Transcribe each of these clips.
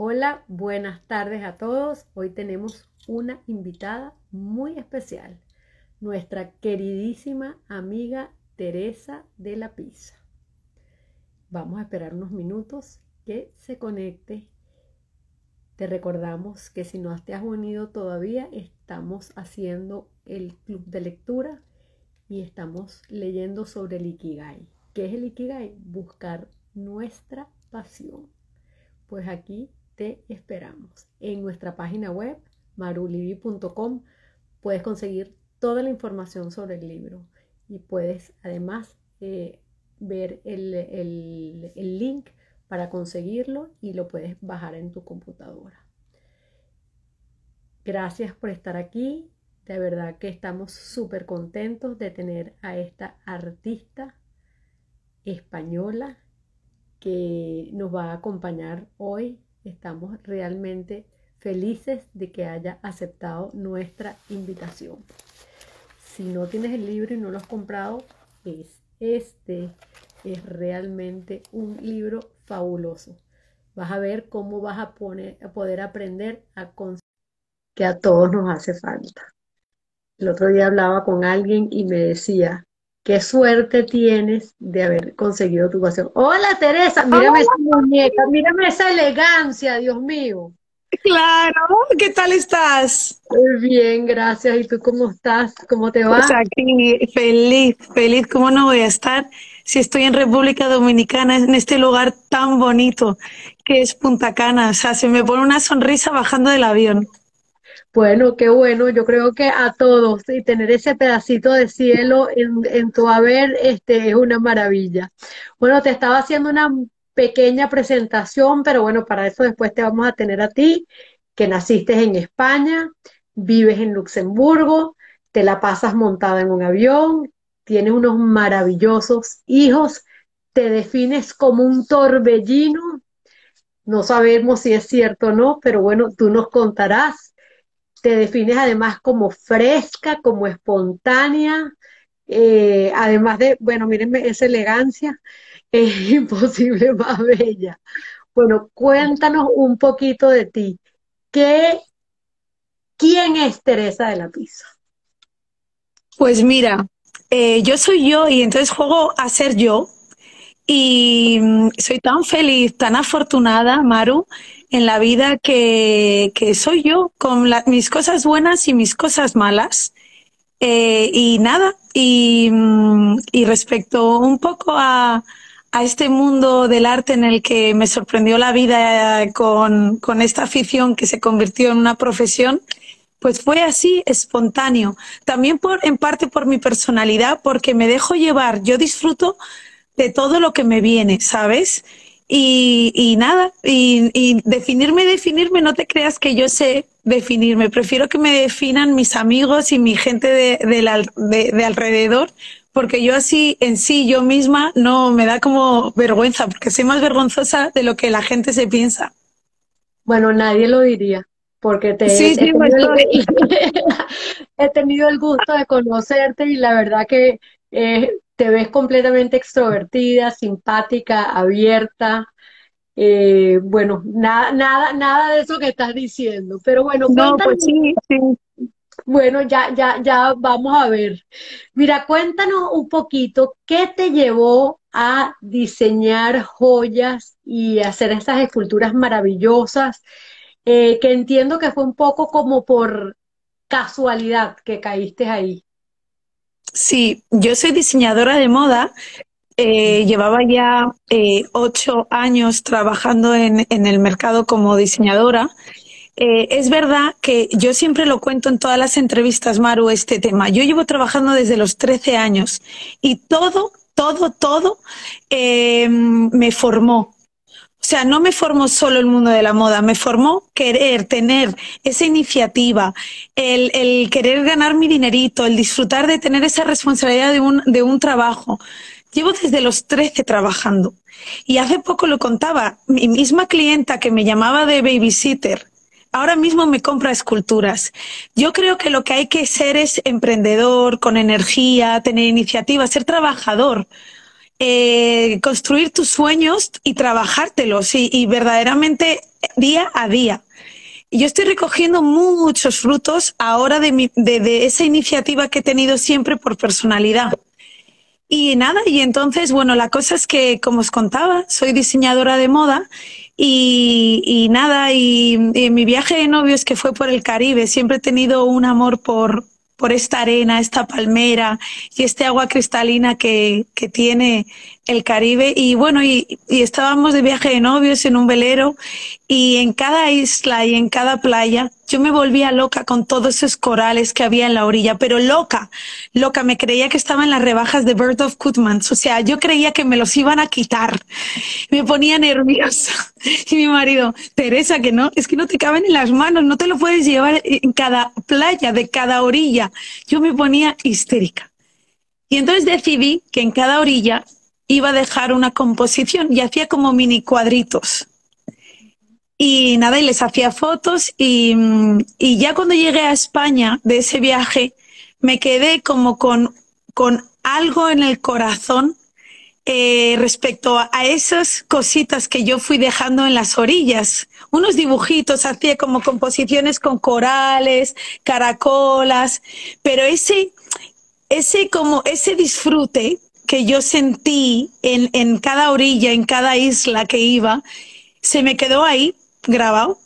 Hola, buenas tardes a todos. Hoy tenemos una invitada muy especial, nuestra queridísima amiga Teresa de la Pizza. Vamos a esperar unos minutos que se conecte. Te recordamos que si no te has unido todavía, estamos haciendo el club de lectura y estamos leyendo sobre el Ikigai. ¿Qué es el Ikigai? Buscar nuestra pasión. Pues aquí te esperamos. En nuestra página web, marulibi.com, puedes conseguir toda la información sobre el libro y puedes además eh, ver el, el link para conseguirlo y lo puedes bajar en tu computadora. Gracias por estar aquí. De verdad que estamos súper contentos de tener a esta artista española que nos va a acompañar hoy. Estamos realmente felices de que haya aceptado nuestra invitación. Si no tienes el libro y no lo has comprado, es este es realmente un libro fabuloso. Vas a ver cómo vas a, poner, a poder aprender a que a todos nos hace falta. El otro día hablaba con alguien y me decía, qué suerte tienes de haber conseguido tu pasión. Hola Teresa, mírame esa muñeca, mírame esa elegancia, Dios mío. Claro, ¿qué tal estás? Bien, gracias. ¿Y tú cómo estás? ¿Cómo te va? Pues aquí feliz, feliz. ¿Cómo no voy a estar si estoy en República Dominicana, en este lugar tan bonito que es Punta Cana? O sea, se me pone una sonrisa bajando del avión. Bueno, qué bueno. Yo creo que a todos y tener ese pedacito de cielo en, tu haber este, es una maravilla. Bueno, te estaba haciendo una pequeña presentación, pero bueno, para eso después te vamos a tener a ti, que naciste en España, vives en Luxemburgo, te la pasas montada en un avión, tienes unos maravillosos hijos, te defines como un torbellino, no sabemos si es cierto o no, pero bueno, tú nos contarás. Te defines además como fresca, como espontánea, eh, además de, bueno, mírenme esa elegancia, es imposible más bella. Bueno, cuéntanos un poquito de ti. ¿Qué, ¿Quién es Teresa de la Pizza? Pues mira, eh, yo soy yo y entonces juego a ser yo. Y mm, soy tan feliz, tan afortunada, Maru, en la vida que, que soy yo, con mis cosas buenas y mis cosas malas. Eh, y nada, y, mm, y respecto un poco a, a este mundo del arte en el que me sorprendió la vida con, con esta afición que se convirtió en una profesión, pues fue así, espontáneo. También por, en parte por mi personalidad, porque me dejo llevar, yo disfruto de todo lo que me viene, ¿sabes? Y, y nada, y, y, definirme, definirme, no te creas que yo sé definirme, prefiero que me definan mis amigos y mi gente de, de, de alrededor, porque yo así en sí, yo misma, no me da como vergüenza, porque soy más vergonzosa de lo que la gente se piensa. Bueno, nadie lo diría, porque te sí, sí, he, tenido el, he, tenido el, gusto de conocerte y la verdad que eh, te ves completamente extrovertida, simpática, abierta. Eh, bueno, nada, nada, nada de eso que estás diciendo, pero bueno, no, pues sí, sí. Bueno, ya, ya, ya vamos a ver. Mira, cuéntanos un poquito qué te llevó a diseñar joyas y hacer esas esculturas maravillosas, eh, que entiendo que fue un poco como por casualidad que caíste ahí. Sí, yo soy diseñadora de moda. Eh, llevaba ya eh, ocho años trabajando en, en el mercado como diseñadora eh, es verdad que yo siempre lo cuento en todas las entrevistas, Maru, este tema. Yo llevo trabajando desde los 13 años y todo, todo, todo me formó. O sea, no me formó solo el mundo de la moda, me formó querer tener esa iniciativa, el, el querer ganar mi dinerito, el disfrutar de tener esa responsabilidad de un, de un trabajo. Llevo desde los 13 trabajando. Y hace poco lo contaba, mi misma clienta que me llamaba de babysitter, ahora mismo me compra esculturas. Yo creo que lo que hay que ser es emprendedor, con energía, tener iniciativa, ser trabajador. Eh, construir tus sueños y trabajártelos y, y, verdaderamente día a día. Yo estoy recogiendo muchos frutos ahora de, mi, de, de esa iniciativa que he tenido siempre por personalidad. Y nada, y entonces, bueno, la cosa es que, como os contaba, soy diseñadora de moda y, y nada, y, y mi viaje de novios que fue por el Caribe, siempre he tenido un amor por, por esta arena, esta palmera y este agua cristalina que, que tiene el Caribe. Y bueno, y, y, estábamos de viaje de novios en un velero y en cada isla y en cada playa yo me volvía loca con todos esos corales que había en la orilla, pero loca, loca, me creía que estaba en las rebajas de Bird of Goodmans, o sea, yo creía que me los iban a quitar, me ponía nerviosa. Y mi marido, Teresa, que no, es que no te caben en las manos, no te lo puedes llevar en cada playa, de cada orilla. Yo me ponía histérica. Y entonces decidí que en cada orilla iba a dejar una composición y hacía como mini cuadritos. Y nada, y les hacía fotos y, y ya cuando llegué a España de ese viaje, me quedé como con, con algo en el corazón eh, respecto a, a, esas cositas que yo fui dejando en las orillas. Unos dibujitos, hacía como composiciones con corales, caracolas, pero ese, ese como ese disfrute que yo sentí en, en cada orilla, en cada isla que iba, se me quedó ahí grabado.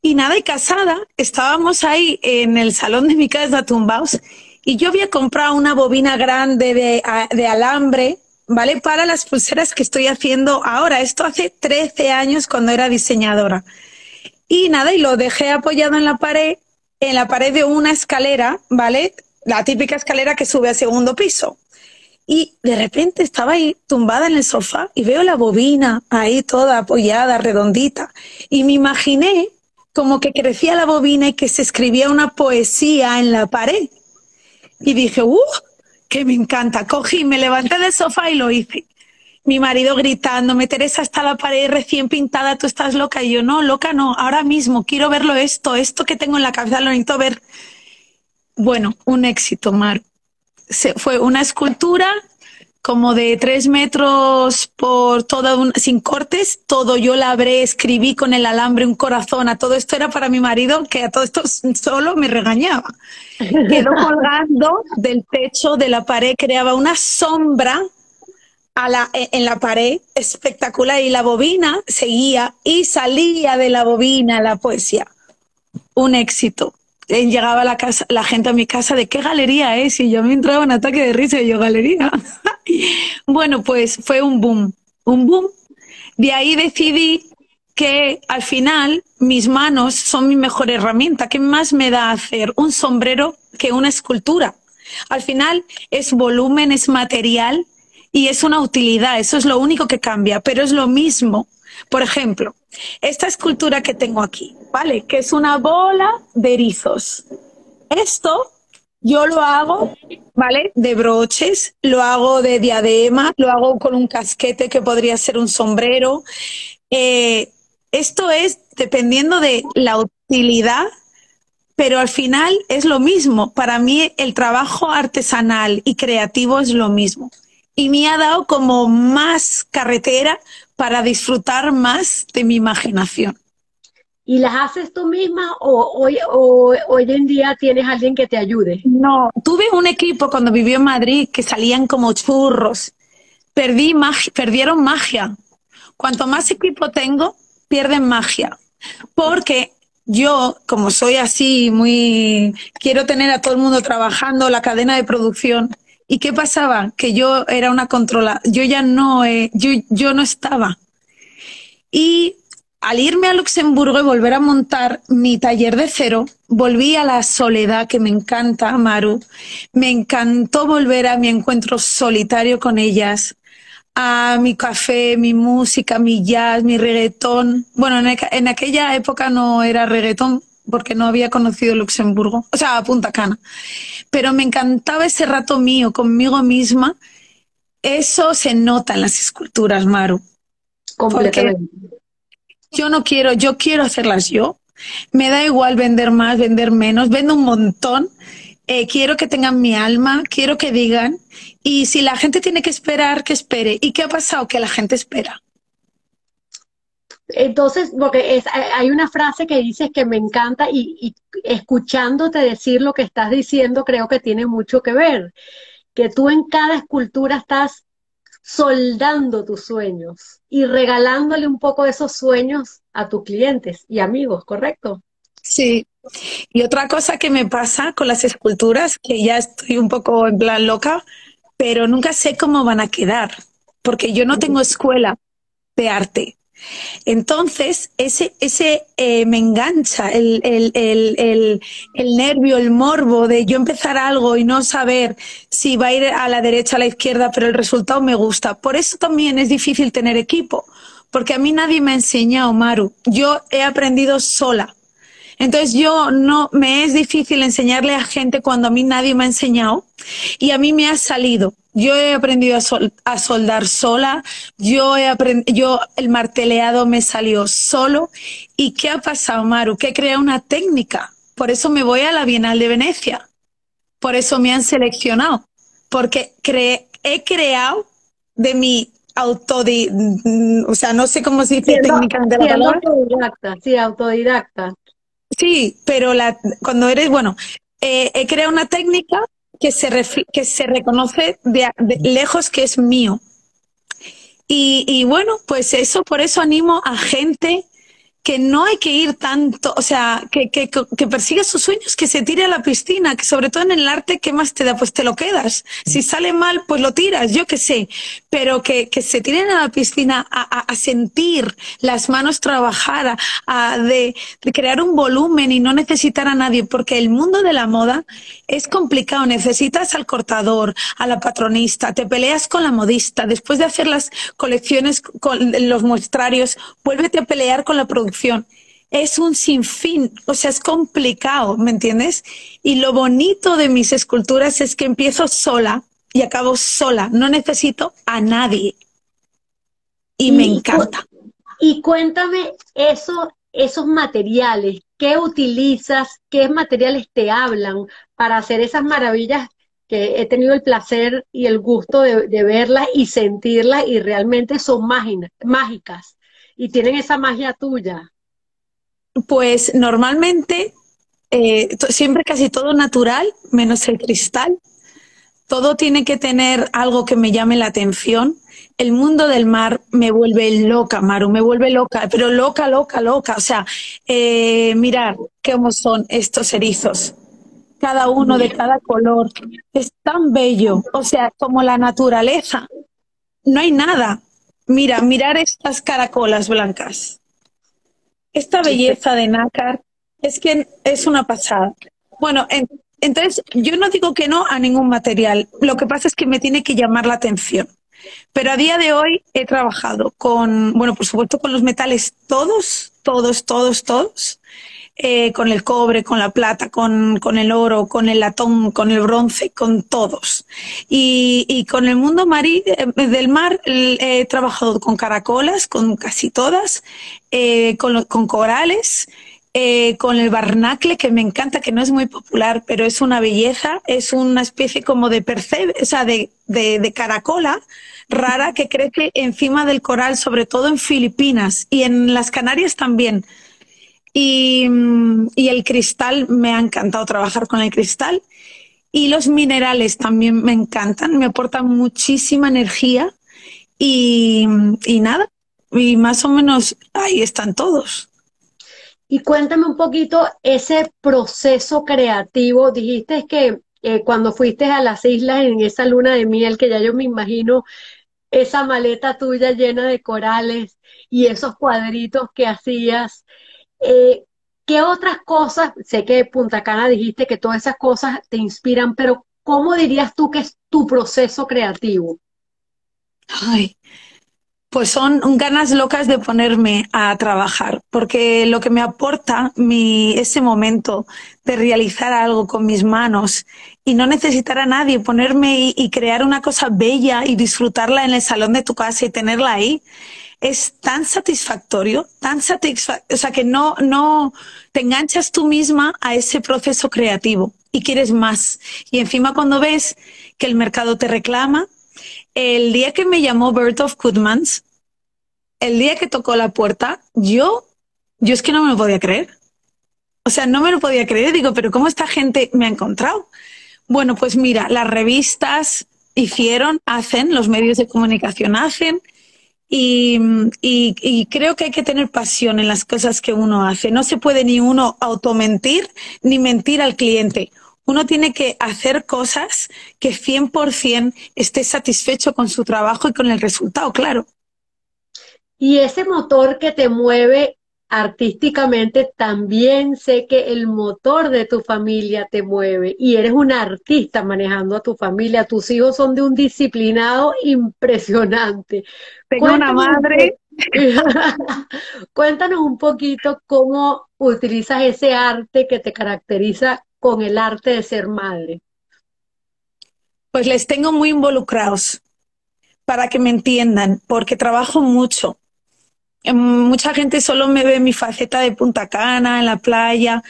Y nada, y casada, estábamos ahí en el salón de mi casa tumbados y yo había comprado una bobina grande de, de, alambre, ¿vale? Para las pulseras que estoy haciendo ahora. Esto hace 13 años cuando era diseñadora. Y nada, y lo dejé apoyado en la pared, en la pared de una escalera, ¿vale? La típica escalera que sube al segundo piso. Y de repente estaba ahí tumbada en el sofá y veo la bobina ahí toda apoyada, redondita. Y me imaginé como que crecía la bobina y que se escribía una poesía en la pared. Y dije, ¡uh! Que me encanta. Cogí, me levanté del sofá y lo hice. Mi marido gritándome, Teresa, está la pared recién pintada, tú estás loca. Y yo, no, loca no, ahora mismo quiero verlo esto, esto que tengo en la cabeza lo necesito ver. Bueno, un éxito, Mar se, fue una escultura como de tres metros por toda un, sin cortes, todo yo labré, escribí con el alambre un corazón, a todo esto era para mi marido, que a todo esto solo me regañaba. Quedó colgando del techo de la pared, creaba una sombra a la, en la pared espectacular y la bobina seguía y salía de la bobina la poesía. Un éxito llegaba la, casa, la gente a mi casa de qué galería es y yo me entraba un ataque de risa y yo galería. bueno, pues fue un boom, un boom. De ahí decidí que al final mis manos son mi mejor herramienta. ¿Qué más me da hacer un sombrero que una escultura? Al final es volumen, es material y es una utilidad. Eso es lo único que cambia, pero es lo mismo. Por ejemplo, esta escultura que tengo aquí, ¿vale? Que es una bola de erizos. Esto yo lo hago, ¿vale? De broches, lo hago de diadema, lo hago con un casquete que podría ser un sombrero. Eh, esto es dependiendo de la utilidad, pero al final es lo mismo. Para mí el trabajo artesanal y creativo es lo mismo. Y me ha dado como más carretera para disfrutar más de mi imaginación. ¿Y las haces tú misma o hoy, o, hoy en día tienes alguien que te ayude? No, tuve un equipo cuando viví en Madrid que salían como churros. Perdí perdieron magia. Cuanto más equipo tengo, pierden magia. Porque yo, como soy así, muy quiero tener a todo el mundo trabajando la cadena de producción, ¿Y qué pasaba? Que yo era una controla, yo ya no, eh, yo, yo no estaba. Y al irme a Luxemburgo y volver a montar mi taller de cero, volví a la soledad que me encanta, Maru. Me encantó volver a mi encuentro solitario con ellas, a mi café, mi música, mi jazz, mi reggaetón. Bueno, en, en aquella época no era reggaetón, porque no había conocido Luxemburgo, o sea, Punta Cana. Pero me encantaba ese rato mío conmigo misma. Eso se nota en las esculturas, Maru. Completamente. Yo no quiero, yo quiero hacerlas yo. Me da igual vender más, vender menos, vendo un montón. Eh, quiero que tengan mi alma, quiero que digan. Y si la gente tiene que esperar, que espere. ¿Y qué ha pasado? Que la gente espera Entonces, porque es, hay una frase que dices que me encanta y, y escuchándote decir lo que estás diciendo creo que tiene mucho que ver, que tú en cada escultura estás soldando tus sueños y regalándole un poco de esos sueños a tus clientes y amigos, ¿correcto? Sí. Y otra cosa que me pasa con las esculturas, que ya estoy un poco en plan loca, pero nunca sé cómo van a quedar, porque yo no tengo escuela de arte. Entonces, ese, ese eh, me engancha el, el, el, el, nervio, el morbo de yo empezar algo y no saber si va a ir a la derecha, a la izquierda, pero el resultado me gusta. Por eso también es difícil tener equipo, porque a mí nadie me ha enseñado, Maru. Yo he aprendido sola. Entonces yo no, me es difícil enseñarle a gente cuando a mí nadie me ha enseñado y a mí me ha salido. Yo he aprendido a, soldar sola, yo he aprendido, yo el marteleado me salió solo. ¿Y qué ha pasado, Maru? Que he creado una técnica. Por eso me voy a la Bienal de Venecia. Por eso me han seleccionado. Porque he creado de mi autodi, o sea, no sé cómo se dice técnicamente la palabra. Autodidacta, sí, autodidacta. Sí, pero la, cuando eres, bueno, eh, he creado una técnica que se, que se reconoce de, lejos que es mío. Y, y, bueno, pues eso, por eso animo a gente que no hay que ir tanto, o sea, que, que, que, persiga sus sueños, que se tire a la piscina, que sobre todo en el arte, ¿qué más te da? Pues te lo quedas. Si sale mal, pues lo tiras, yo qué sé. Pero que, que se tiren a la piscina a, a, a sentir las manos trabajar, a, de, de, crear un volumen y no necesitar a nadie, porque el mundo de la moda es complicado. Necesitas al cortador, a la patronista, te peleas con la modista. Después de hacer las colecciones con los muestrarios, vuélvete a pelear con la producción es un sinfín, o sea, es complicado, ¿me entiendes? Y lo bonito de mis esculturas es que empiezo sola y acabo sola, no necesito a nadie. Y, me encanta. Y cuéntame eso, esos materiales, ¿qué utilizas? ¿Qué materiales te hablan para hacer esas maravillas que he tenido el placer y el gusto de, de verlas y sentirlas y realmente son mágicas? Y tienen esa magia tuya? Pues normalmente, eh, siempre casi todo natural, menos el cristal. Todo tiene que tener algo que me llame la atención. El mundo del mar me vuelve loca, Maru, me vuelve loca, pero loca, loca, loca. O sea, eh, mirar cómo son estos erizos, cada uno de cada color. Es tan bello, o sea, como la naturaleza. No hay nada. Mira, mirar estas caracolas blancas. Esta belleza de nácar es que es una pasada. Bueno, entonces yo no digo que no a ningún material. Lo que pasa es que me tiene que llamar la atención. Pero a día de hoy he trabajado con, bueno, por supuesto con los metales todos, todos, todos, todos. Eh, con el cobre, con la plata, con, con, el oro, con el latón, con el bronce, con todos. Y, y con el mundo marí, eh, del mar he trabajado con caracolas, con casi todas, eh, con, con, corales. Eh, con el barnacle, que me encanta, que no es muy popular, pero es una belleza, es una especie como de percebe, o sea, de, de, de caracola rara que crece encima del coral, sobre todo en Filipinas y en las Canarias también. Y, y, el cristal, me ha encantado trabajar con el cristal. Y los minerales también me encantan, me aportan muchísima energía. Y, y nada, y más o menos ahí están todos. Y cuéntame un poquito ese proceso creativo. Dijiste que eh, cuando fuiste a las islas en esa luna de miel, que ya yo me imagino esa maleta tuya llena de corales y esos cuadritos que hacías. Eh, ¿Qué otras cosas, sé que Punta Cana dijiste que todas esas cosas te inspiran, pero ¿cómo dirías tú que es tu proceso creativo? Ay, pues son ganas locas de ponerme a trabajar, porque lo que me aporta mi, ese momento de realizar algo con mis manos y no necesitar a nadie, ponerme y, y crear una cosa bella y disfrutarla en el salón de tu casa y tenerla ahí, es tan satisfactorio, tan satisfactorio, o sea, que no, no te enganchas tú misma a ese proceso creativo y quieres más. Y encima cuando ves que el mercado te reclama, el día que me llamó Bert of Goodmans, el día que tocó la puerta, yo, yo es que no me lo podía creer. O sea, no me lo podía creer. Digo, pero ¿cómo esta gente me ha encontrado? Bueno, pues mira, las revistas hicieron, hacen, los medios de comunicación hacen, y, y, creo que hay que tener pasión en las cosas que uno hace. No se puede ni uno automentir ni mentir al cliente. Uno tiene que hacer cosas que 100% esté satisfecho con su trabajo y con el resultado, claro. Y ese motor que te mueve artísticamente, también sé que el motor de tu familia te mueve y eres un artista manejando a tu familia. Tus hijos son de un disciplinado impresionante. Tengo una madre. Cuéntanos un poquito cómo utilizas ese arte que te caracteriza con el arte de ser madre. Pues les tengo muy involucrados para que me entiendan, porque trabajo mucho mucha gente solo me ve mi faceta de Punta Cana, en la playa,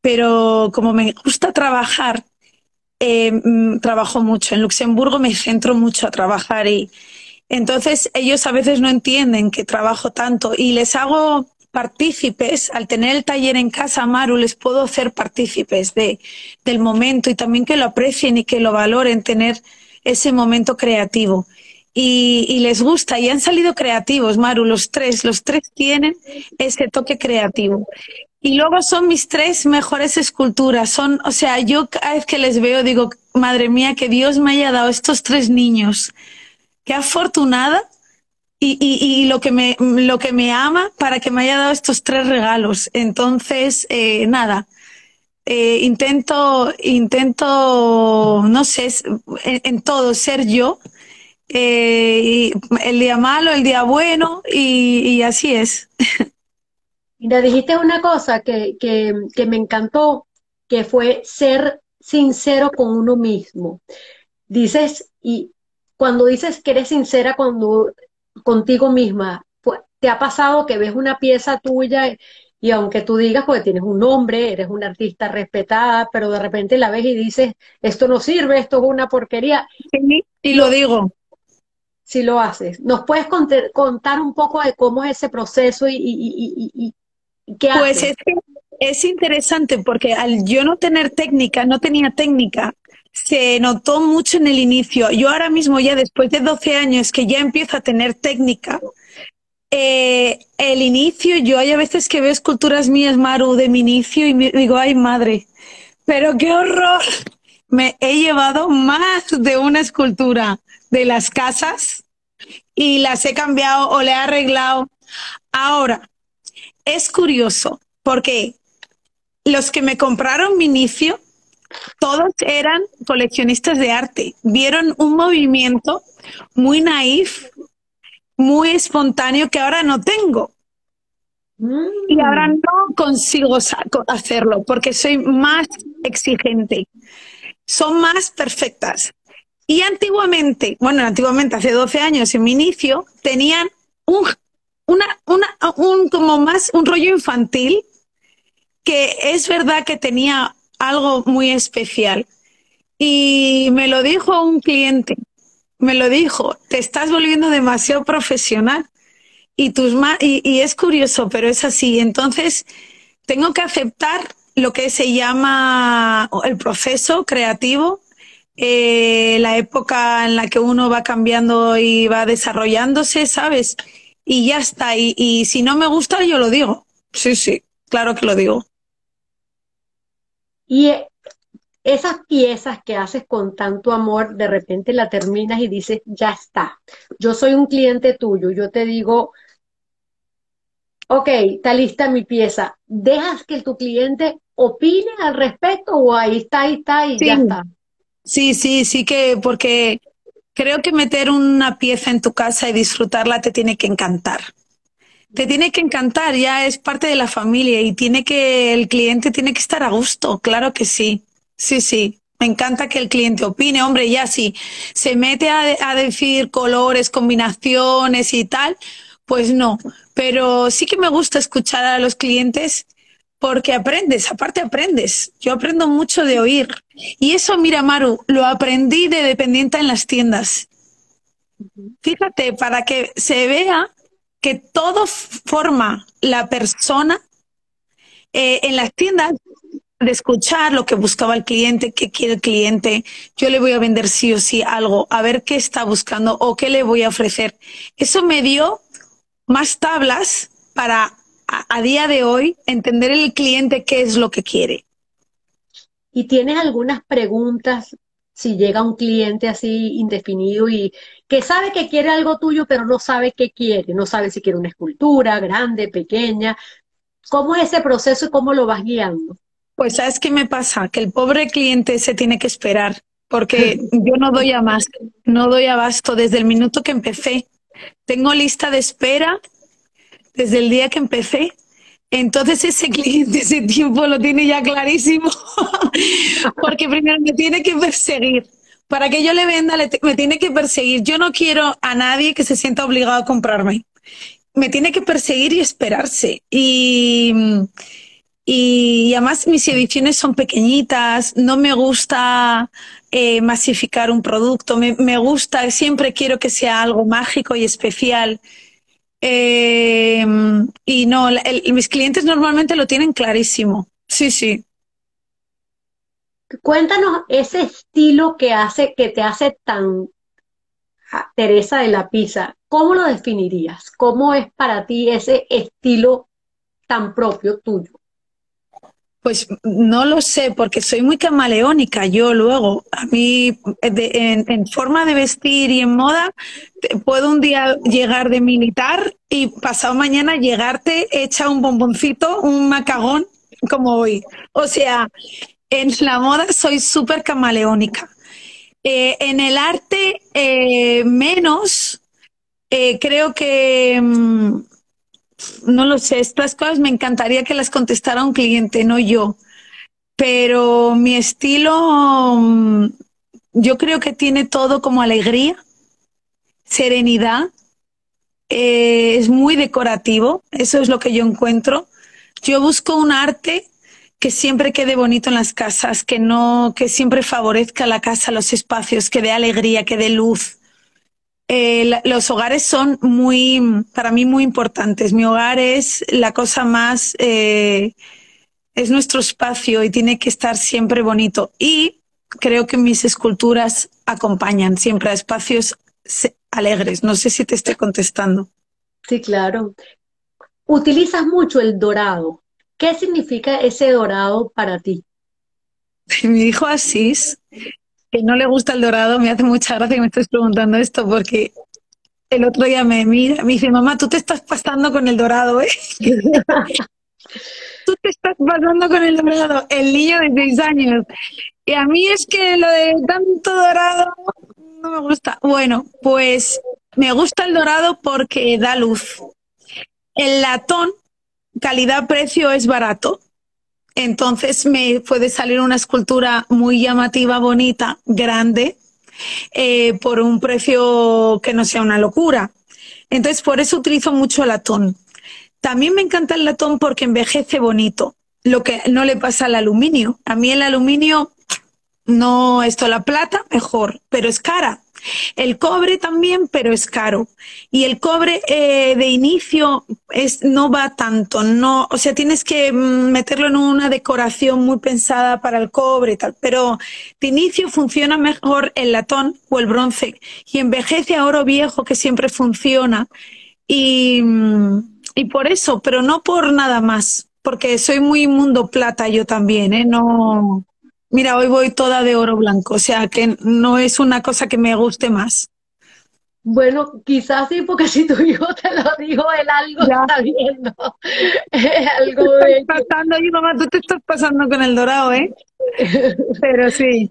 pero como me gusta trabajar, em, trabajo mucho. En Luxemburgo me centro mucho a trabajar y entonces ellos a veces no entienden que trabajo tanto y les hago partícipes, al tener el taller en casa, Maru, les puedo hacer partícipes de, del momento y también que lo aprecien y que lo valoren, tener ese momento creativo y, les gusta y han salido creativos, Maru, los tres, los tres tienen ese toque creativo. Y luego son mis tres mejores esculturas. Son, o sea, yo cada vez que les veo digo, madre mía, que Dios me haya dado estos tres niños. Qué afortunada y, y, lo, que me, lo que me ama para que me haya dado estos tres regalos. Entonces, eh, nada, eh, intento, intento, no sé, en todo ser yo eh, el día malo, el día bueno, y, así es. Mira, dijiste una cosa que, me encantó, que fue ser sincero con uno mismo. Dices, y cuando dices que eres sincera cuando, contigo misma, pues, ¿te ha pasado que ves una pieza tuya y aunque tú digas, pues tienes un nombre, eres una artista respetada, pero de repente la ves y dices, esto no sirve, esto es una porquería? y lo digo si lo haces. ¿Nos puedes contar un poco de cómo es ese proceso y, qué haces? Pues es, es interesante porque al yo no tener técnica, no tenía técnica, se notó mucho en el inicio. Yo ahora mismo ya después de 12 años que ya empiezo a tener técnica, eh, el inicio, yo hay a veces que veo esculturas mías, Maru, de mi inicio y me digo, ay madre, pero qué horror. Me he llevado más de una escultura de las casas y las he cambiado o le he arreglado. Ahora, es curioso porque los que me compraron mi inicio, todos eran coleccionistas de arte. Vieron un movimiento muy naif, muy espontáneo que ahora no tengo. Y ahora mm. no consigo hacerlo porque soy más exigente. Son más perfectas. Y antiguamente, bueno, antiguamente, hace 12 años, en mi inicio, tenían un, una, una, un, como más, un rollo infantil, que es verdad que tenía algo muy especial. Y me lo dijo un cliente, me lo dijo, te estás volviendo demasiado profesional. Y, tus y, y es curioso, pero es así. Entonces, tengo que aceptar lo que se llama el proceso creativo eh, la época en la que uno va cambiando y va desarrollándose, ¿sabes? Y ya está. Y, y si no me gusta, yo lo digo. Sí, sí, claro que lo digo. Y eh, esas piezas que haces con tanto amor, de repente la terminas y dices, ya está. Yo soy un cliente tuyo, yo te digo, ok, está lista mi pieza. ¿Dejas que tu cliente opine al respecto o ahí está, ahí está y ya está? Sí, sí, sí que porque creo que meter una pieza en tu casa y disfrutarla te tiene que encantar. Te tiene que encantar, ya es parte de la familia y tiene que, el cliente tiene que estar a gusto, claro que sí. Sí, sí. Me encanta que el cliente opine, hombre, ya sí, se mete a, a decir colores, combinaciones y tal, pues no. Pero sí que me gusta escuchar a los clientes porque aprendes, aparte aprendes. Yo aprendo mucho de oír. Y eso, mira, Maru, lo aprendí de dependiente en las tiendas. Fíjate, para que se vea que todo forma la persona eh, en las tiendas de escuchar lo que buscaba el cliente, qué quiere el cliente, yo le voy a vender sí o sí algo, a ver qué está buscando o qué le voy a ofrecer. Eso me dio más tablas para a, día de hoy entender el cliente qué es lo que quiere. ¿Y tienes algunas preguntas si llega un cliente así indefinido y que sabe que quiere algo tuyo, pero no sabe qué quiere, no sabe si quiere una escultura grande, pequeña? ¿Cómo es ese proceso y cómo lo vas guiando? Pues sabes qué me pasa, que el pobre cliente se tiene que esperar, porque yo no doy a más, no doy abasto desde el minuto que empecé. Tengo lista de espera desde el día que empecé. Entonces ese cliente ese tiempo lo tiene ya clarísimo, porque primero me tiene que perseguir. Para que yo le venda, me tiene que perseguir. Yo no quiero a nadie que se sienta obligado a comprarme. Me tiene que perseguir y esperarse. Y, además mis ediciones son pequeñitas, no me gusta eh, masificar un producto, me gusta, siempre quiero que sea algo mágico y especial. Eh, y no, mis clientes normalmente lo tienen clarísimo. Sí, sí. Cuéntanos ese estilo que hace, que te hace tan Teresa de la Pizza. ¿Cómo lo definirías? ¿Cómo es para ti ese estilo tan propio tuyo? Pues no lo sé, porque soy muy camaleónica yo luego. A mí, en, forma de vestir y en moda, puedo un día llegar de militar y pasado mañana llegarte hecha un bomboncito, un macagón, como hoy. O sea, en la moda soy súper camaleónica. Eh, en el arte, eh, menos. Eh, creo que... Mm, no lo sé, estas cosas me encantaría que las contestara un cliente, no yo. Pero mi estilo, mm, yo creo que tiene todo como alegría, serenidad, eh, es muy decorativo, eso es lo que yo encuentro. Yo busco un arte que siempre quede bonito en las casas, que no, que siempre favorezca la casa, los espacios, que dé alegría, que dé luz. Eh, los hogares son muy, para mí, muy importantes. Mi hogar es la cosa más, eh, es nuestro espacio y tiene que estar siempre bonito. Y creo que mis esculturas acompañan siempre a espacios alegres. No sé si te estoy contestando. Sí, claro. Utilizas mucho el dorado. ¿Qué significa ese dorado para ti? Mi hijo Asís que no le gusta el dorado, me hace mucha gracia que me estés preguntando esto porque el otro día me mira, me dice, mamá, tú te estás pasando con el dorado, ¿eh? tú te estás pasando con el dorado, el niño de seis años. Y a mí es que lo de tanto dorado no me gusta. Bueno, pues me gusta el dorado porque da luz. El latón, calidad-precio, es barato. Entonces me puede salir una escultura muy llamativa, bonita, grande, eh, por un precio que no sea una locura. Entonces por eso utilizo mucho latón. También me encanta el latón porque envejece bonito, lo que no le pasa al aluminio. A mí el aluminio no, esto la plata mejor, pero es cara. El cobre también, pero es caro. Y el cobre eh, de inicio es, no va tanto, no, o sea, tienes que mm, meterlo en una decoración muy pensada para el cobre y tal. Pero de inicio funciona mejor el latón o el bronce y envejece a oro viejo que siempre funciona. Y, mm, y por eso, pero no por nada más, porque soy muy mundo plata yo también, ¿eh? No, Mira, hoy voy toda de oro blanco, o sea que no es una cosa que me guste más. Bueno, quizás sí, porque si tu hijo te lo dijo, él algo está viendo. algo de... pasando, y mamá, tú te estás pasando con el dorado, ¿eh? Pero sí.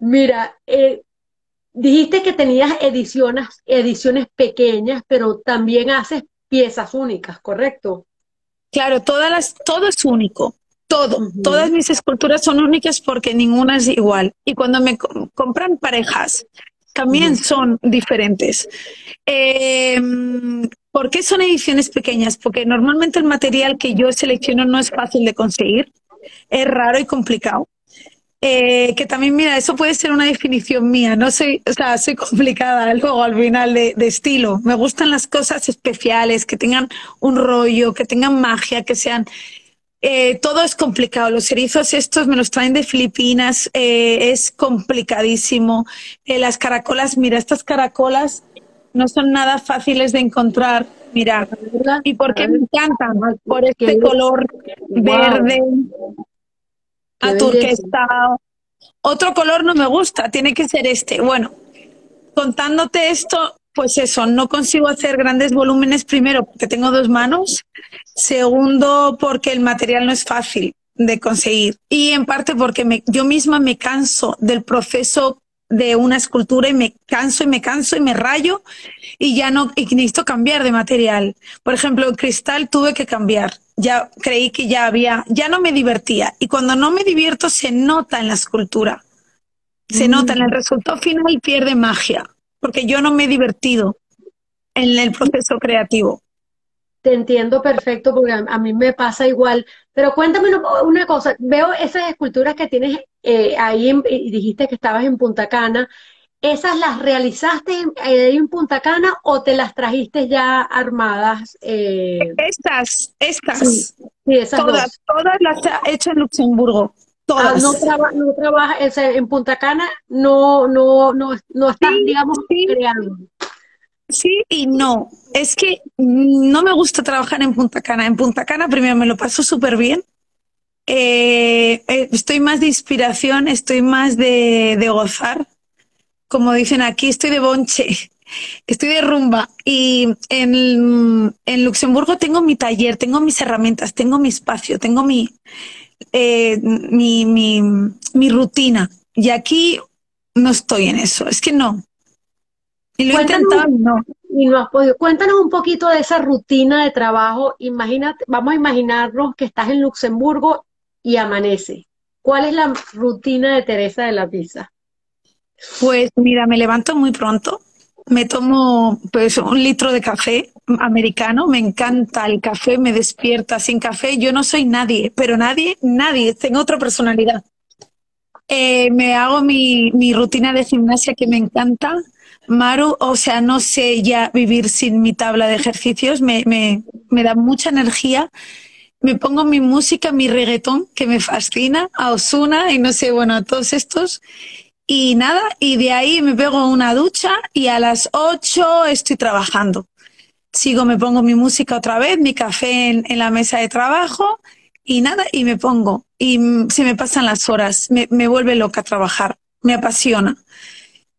Mira, eh, dijiste que tenías ediciones, ediciones pequeñas, pero también haces piezas únicas, ¿correcto? Claro, todas las, todo es único. Todo, todas mis esculturas son únicas porque ninguna es igual. Y cuando me compran parejas, también son diferentes. Em, ¿Por qué son ediciones pequeñas? Porque normalmente el material que yo selecciono no es fácil de conseguir, es raro y complicado. Eh, que también, mira, eso puede ser una definición mía. No soy, o sea, soy complicada luego al final de, de, estilo. Me gustan las cosas especiales, que tengan un rollo, que tengan magia, que sean. Eh, todo es complicado. Los erizos estos me los traen de Filipinas. Eh, es complicadísimo. Eh, las caracolas, mira, estas caracolas no son nada fáciles de encontrar. Mira, ¿y por qué me encantan? Por este color verde, aturquesado. Otro color no me gusta, tiene que ser este. Bueno, contándote esto, pues eso, no consigo hacer grandes volúmenes, primero porque tengo dos manos, segundo porque el material no es fácil de conseguir y en parte porque me, yo misma me canso del proceso de una escultura y me canso y me canso y me rayo y ya no y necesito cambiar de material. Por ejemplo, el cristal tuve que cambiar. Ya creí que ya había, ya no me divertía. Y cuando no me divierto se nota en la escultura. Se mm. nota en el resultado final pierde magia, porque yo no me he divertido en el proceso creativo. Te entiendo perfecto porque a, mí me pasa igual. Pero cuéntame una, cosa, veo esas esculturas que tienes eh, ahí y dijiste que estabas en Punta Cana. ¿Esas las realizaste ahí en Punta Cana o te las trajiste ya armadas? Eh? Estas, estas. Sí, esas todas, todas las he hecho en Luxemburgo. Ah, no, trabajas en Punta Cana, no, no, no, no estás, digamos, creando. Sí y no. Es que no me gusta trabajar en Punta Cana. En Punta Cana primero me lo paso súper bien. Eh, eh, estoy más de inspiración, estoy más de, de, gozar. Como dicen aquí, estoy de bonche, estoy de rumba. Y en, en Luxemburgo tengo mi taller, tengo mis herramientas, tengo mi espacio, tengo mi, eh, mi, mi, mi rutina. Y aquí no estoy en eso. Es que no, y lo Cuéntanos, no. Y no has podido. Cuéntanos un poquito de esa rutina de trabajo. Imagínate, vamos a imaginarnos que estás en Luxemburgo y amanece. ¿Cuál es la rutina de Teresa de la Pizza? Pues mira, me levanto muy pronto, me tomo pues un litro de café americano, me encanta el café, me despierta sin café, yo no soy nadie, pero nadie, nadie, tengo otra personalidad. Eh, me hago mi, mi rutina de gimnasia que me encanta, Maru, o sea, no sé ya vivir sin mi tabla de ejercicios, me, me, me da mucha energía. Me pongo mi música, mi reggaetón, que me fascina, a Osuna y no sé, bueno, a todos estos. Y nada, y de ahí me pego una ducha y a las 8 estoy trabajando. Sigo, me pongo mi música otra vez, mi café en, la mesa de trabajo y nada, y me pongo. Y se me pasan las horas, me, me vuelve loca trabajar, me apasiona.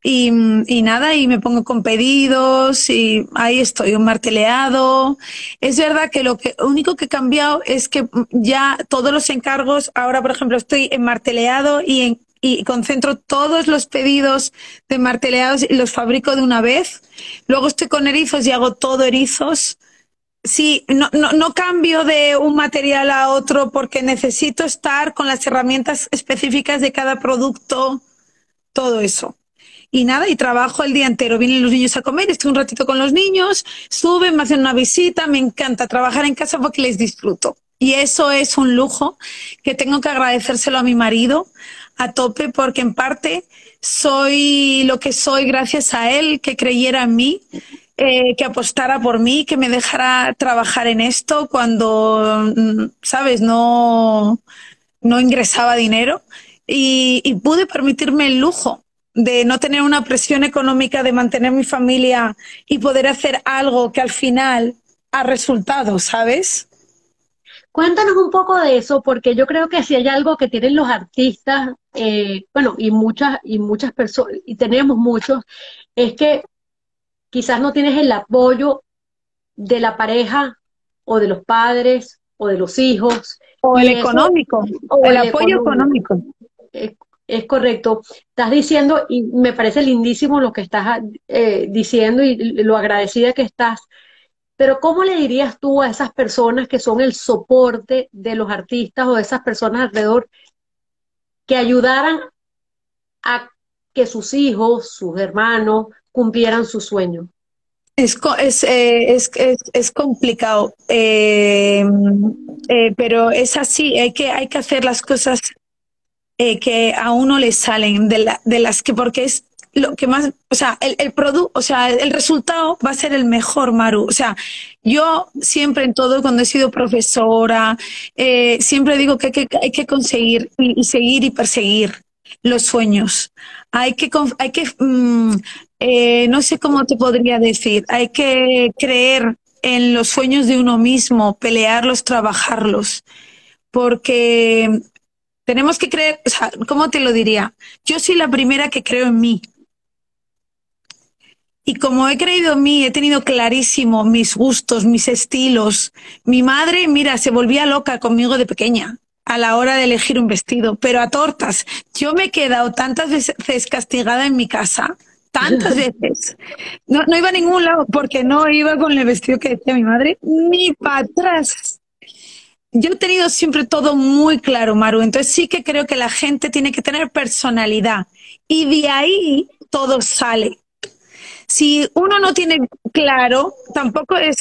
Y, y, nada, y me pongo con pedidos y ahí estoy, un marteleado. Es verdad que lo que, único que he cambiado es que ya todos los encargos, ahora por ejemplo estoy en marteleado y, en, y concentro todos los pedidos de marteleados y los fabrico de una vez. Luego estoy con erizos y hago todo erizos. Sí, no, no, no cambio de un material a otro porque necesito estar con las herramientas específicas de cada producto, todo eso y nada, y trabajo el día entero. Vienen los niños a comer, estoy un ratito con los niños, suben, me hacen una visita, me encanta trabajar en casa porque les disfruto. Y eso es un lujo que tengo que agradecérselo a mi marido a tope porque en parte soy lo que soy gracias a él, que creyera en mí, eh, que apostara por mí, que me dejara trabajar en esto cuando, mm, sabes, no, no ingresaba dinero y, y pude permitirme el lujo de no tener una presión económica, de mantener mi familia y poder hacer algo que al final ha resultado, ¿sabes? Cuéntanos un poco de eso, porque yo creo que si hay algo que tienen los artistas, eh, bueno, y muchas, y muchas personas, y tenemos muchos, es que quizás no tienes el apoyo de la pareja o de los padres o de los hijos. O el económico, o el, apoyo económico. Es correcto. Estás diciendo, y me parece lindísimo lo que estás eh, diciendo y lo agradecida que estás, pero ¿cómo le dirías tú a esas personas que son el soporte de los artistas o de esas personas alrededor que ayudaran a que sus hijos, sus hermanos, cumplieran su sueño? Es, es, eh, es, es, complicado, eh, pero es así, hay que, hay que hacer las cosas eh, que a uno le salen, de, la, de las que porque es lo que más, o sea, el, el producto, o sea, el resultado va a ser el mejor, Maru. O sea, yo siempre en todo, cuando he sido profesora, eh, siempre digo que hay que, conseguir y, y seguir y perseguir los sueños. Hay que, hay que mm, eh, no sé cómo te podría decir, hay que creer en los sueños de uno mismo, pelearlos, trabajarlos, porque tenemos que creer, o sea, ¿cómo te lo diría? Yo soy la primera que creo en mí. Como he creído en mí, he tenido clarísimo mis gustos, mis estilos. Mi madre, mira, se volvía loca conmigo de pequeña a la hora de elegir un vestido, pero a tortas. Yo me he quedado tantas veces castigada en mi casa, tantas veces. No, no iba a ningún lado porque no iba con el vestido que decía mi madre, ni para atrás. Yo he tenido siempre todo muy claro, Maru. Entonces sí que creo que la gente tiene que tener personalidad y de ahí todo sale. Si uno no tiene claro, tampoco es,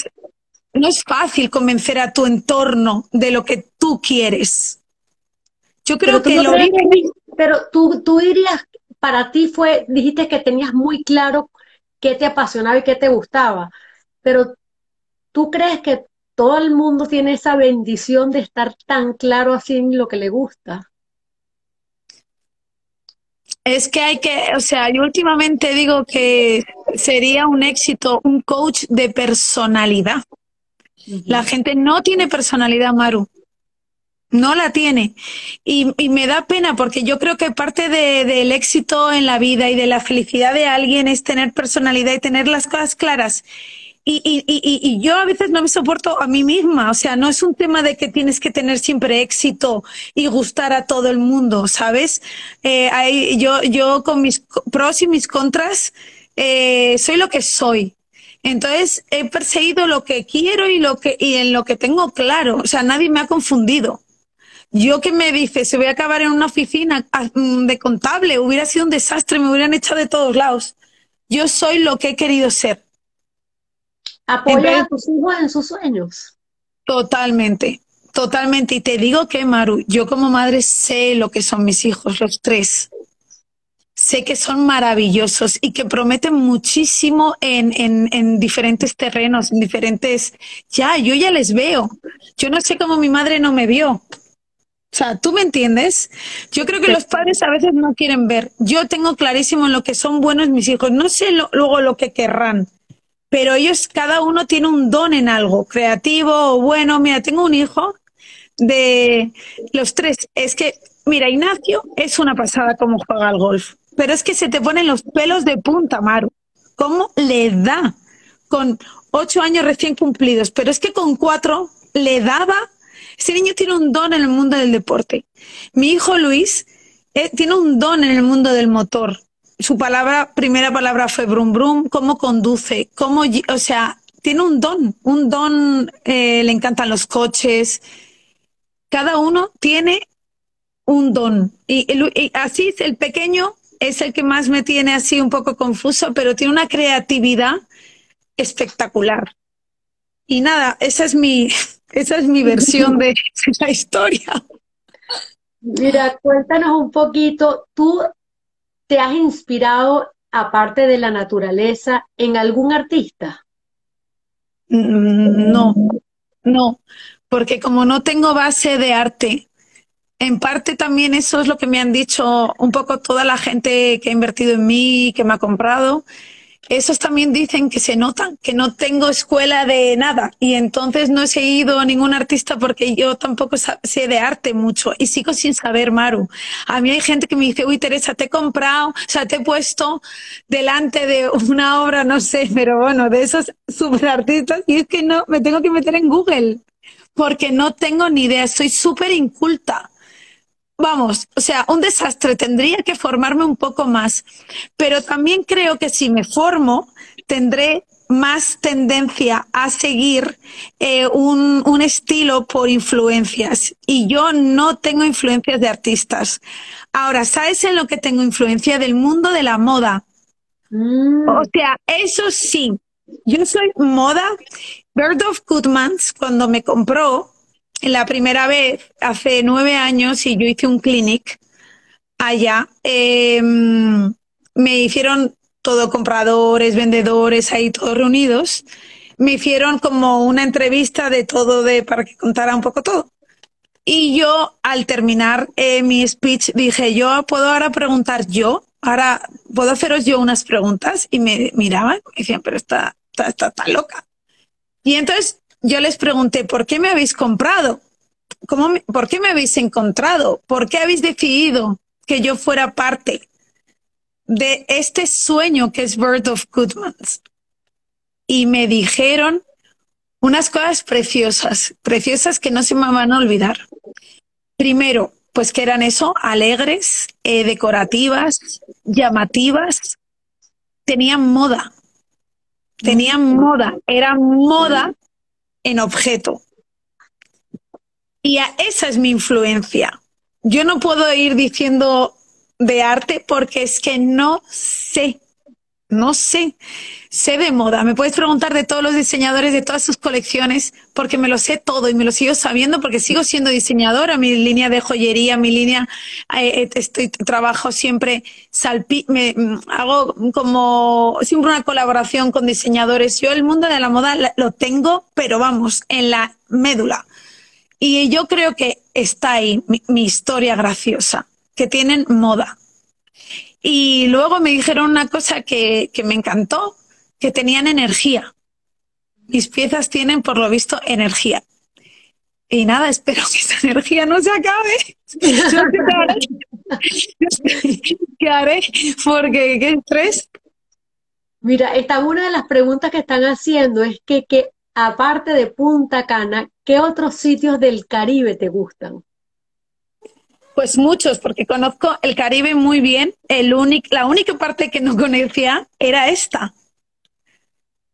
no es fácil convencer a tu entorno de lo que tú quieres. Yo creo que lo Pero tú, tú dirías, para ti fue, dijiste que tenías muy claro qué te apasionaba y qué te gustaba, pero ¿tú crees que todo el mundo tiene esa bendición de estar tan claro así en lo que le gusta? Es que hay que, o sea, yo últimamente digo que sería un éxito un coach de personalidad. La gente no tiene personalidad, Maru. No la tiene. Y, y, me da pena porque yo creo que parte de, del éxito en la vida y de la felicidad de alguien es tener personalidad y tener las cosas claras. Y, yo a veces no me soporto a mí misma. O sea, no es un tema de que tienes que tener siempre éxito y gustar a todo el mundo, ¿sabes? Eh, yo, yo con mis pros y mis contras eh, soy lo que soy. Entonces he perseguido lo que quiero y lo que y en lo que tengo claro. O sea, nadie me ha confundido. Yo que me dice, se voy a acabar en una oficina ah, mm, de contable, hubiera sido un desastre, me hubieran echado de todos lados. Yo soy lo que he querido ser. ¿Apoyas a tus hijos en sus sueños? Totalmente, totalmente. Y te digo que, Maru, yo como madre sé lo que son mis hijos, los tres. Sé que son maravillosos y que prometen muchísimo en, en, en diferentes terrenos, en diferentes... Ya, yo ya les veo. Yo no sé cómo mi madre no me vio. O sea, ¿tú me entiendes? Yo creo que los padres a veces no quieren ver. Yo tengo clarísimo lo que son buenos mis hijos. No sé lo, luego lo que querrán, pero ellos, cada uno tiene un don en algo, creativo o bueno. Mira, tengo un hijo de los tres. Es que, mira, Ignacio es una pasada como juega al golf, pero es que se te ponen los pelos de punta, Maru. ¿Cómo le da? Con ocho años recién cumplidos, pero es que con cuatro le daba ese niño tiene un don en el mundo del deporte. Mi hijo Luis eh, tiene un don en el mundo del motor. Su palabra, primera palabra fue brum brum, cómo conduce, cómo, o sea, tiene un don, un don, eh, le encantan los coches. Cada uno tiene un don. Y, y así el pequeño es el que más me tiene así un poco confuso, pero tiene una creatividad espectacular. Y nada, esa es mi, esa es mi versión de la historia. Mira, cuéntanos un poquito, ¿tú te has inspirado, aparte de la naturaleza, en algún artista? Mm, no, no, porque como no tengo base de arte, en parte también eso es lo que me han dicho un poco toda la gente que ha invertido en mí, que me ha comprado, esos también dicen que se notan, que no tengo escuela de nada. Y entonces no he seguido ningún artista porque yo tampoco sé de arte mucho. Y sigo sin saber, Maru. A mí hay gente que me dice, uy, Teresa, te he comprado, o sea, te he puesto delante de una obra, no sé, pero bueno, de esos super artistas y es que no, me tengo que meter en Google porque no tengo ni idea, soy súper inculta vamos, o sea, un desastre, tendría que formarme un poco más, pero también creo que si me formo, tendré más tendencia a seguir eh, un, un, estilo por influencias y yo no tengo influencias de artistas. Ahora, ¿sabes en lo que tengo influencia? Del mundo de la moda. Mm. O sea, eso sí, yo soy moda. Bird of Goodmans, cuando me compró, la primera vez hace nueve años y yo hice un clinic allá, eh, me hicieron todo compradores, vendedores, ahí todos reunidos. Me hicieron como una entrevista de todo, de para que contara un poco todo. Y yo, al terminar eh, mi speech, dije, yo puedo ahora preguntar yo, ahora puedo haceros yo unas preguntas. Y me miraban y decían, pero está, está, está, está loca. Y entonces yo les pregunté, ¿por qué me habéis comprado? ¿Cómo me- ¿Por qué me habéis encontrado? ¿Por qué habéis decidido que yo fuera parte de este sueño que es Bird of Goodmans? Y me dijeron unas cosas preciosas, preciosas que no se me van a olvidar. Primero, pues que eran eso, alegres, eh, decorativas, llamativas, tenían moda, tenían moda, era moda en objeto. Y a- esa es mi influencia. Yo no puedo ir diciendo de arte porque es que no sé, no sé, sé de moda. Me puedes preguntar de todos los diseñadores de todas sus colecciones porque me lo sé todo y me lo sigo sabiendo porque sigo siendo diseñadora. Mi línea de joyería, mi línea, eh, eh, estoy trabajo siempre salpi, me mm, hago como siempre una colaboración con diseñadores. Yo el mundo de la moda lo tengo, pero vamos, en la médula. Y yo creo que está ahí mi historia graciosa, que tienen moda. Y luego me dijeron una cosa que, que me encantó, que tenían energía. Mis piezas tienen, por lo visto, energía. Y nada, espero que esa energía no se acabe. ¿Qué haré? Porque qué estrés. Mira, esta una de las preguntas que están haciendo es que, que aparte de Punta Cana, ¿qué otros sitios del Caribe te gustan? Pues muchos, porque conozco el Caribe muy bien. El único, la única parte que no conocía era esta.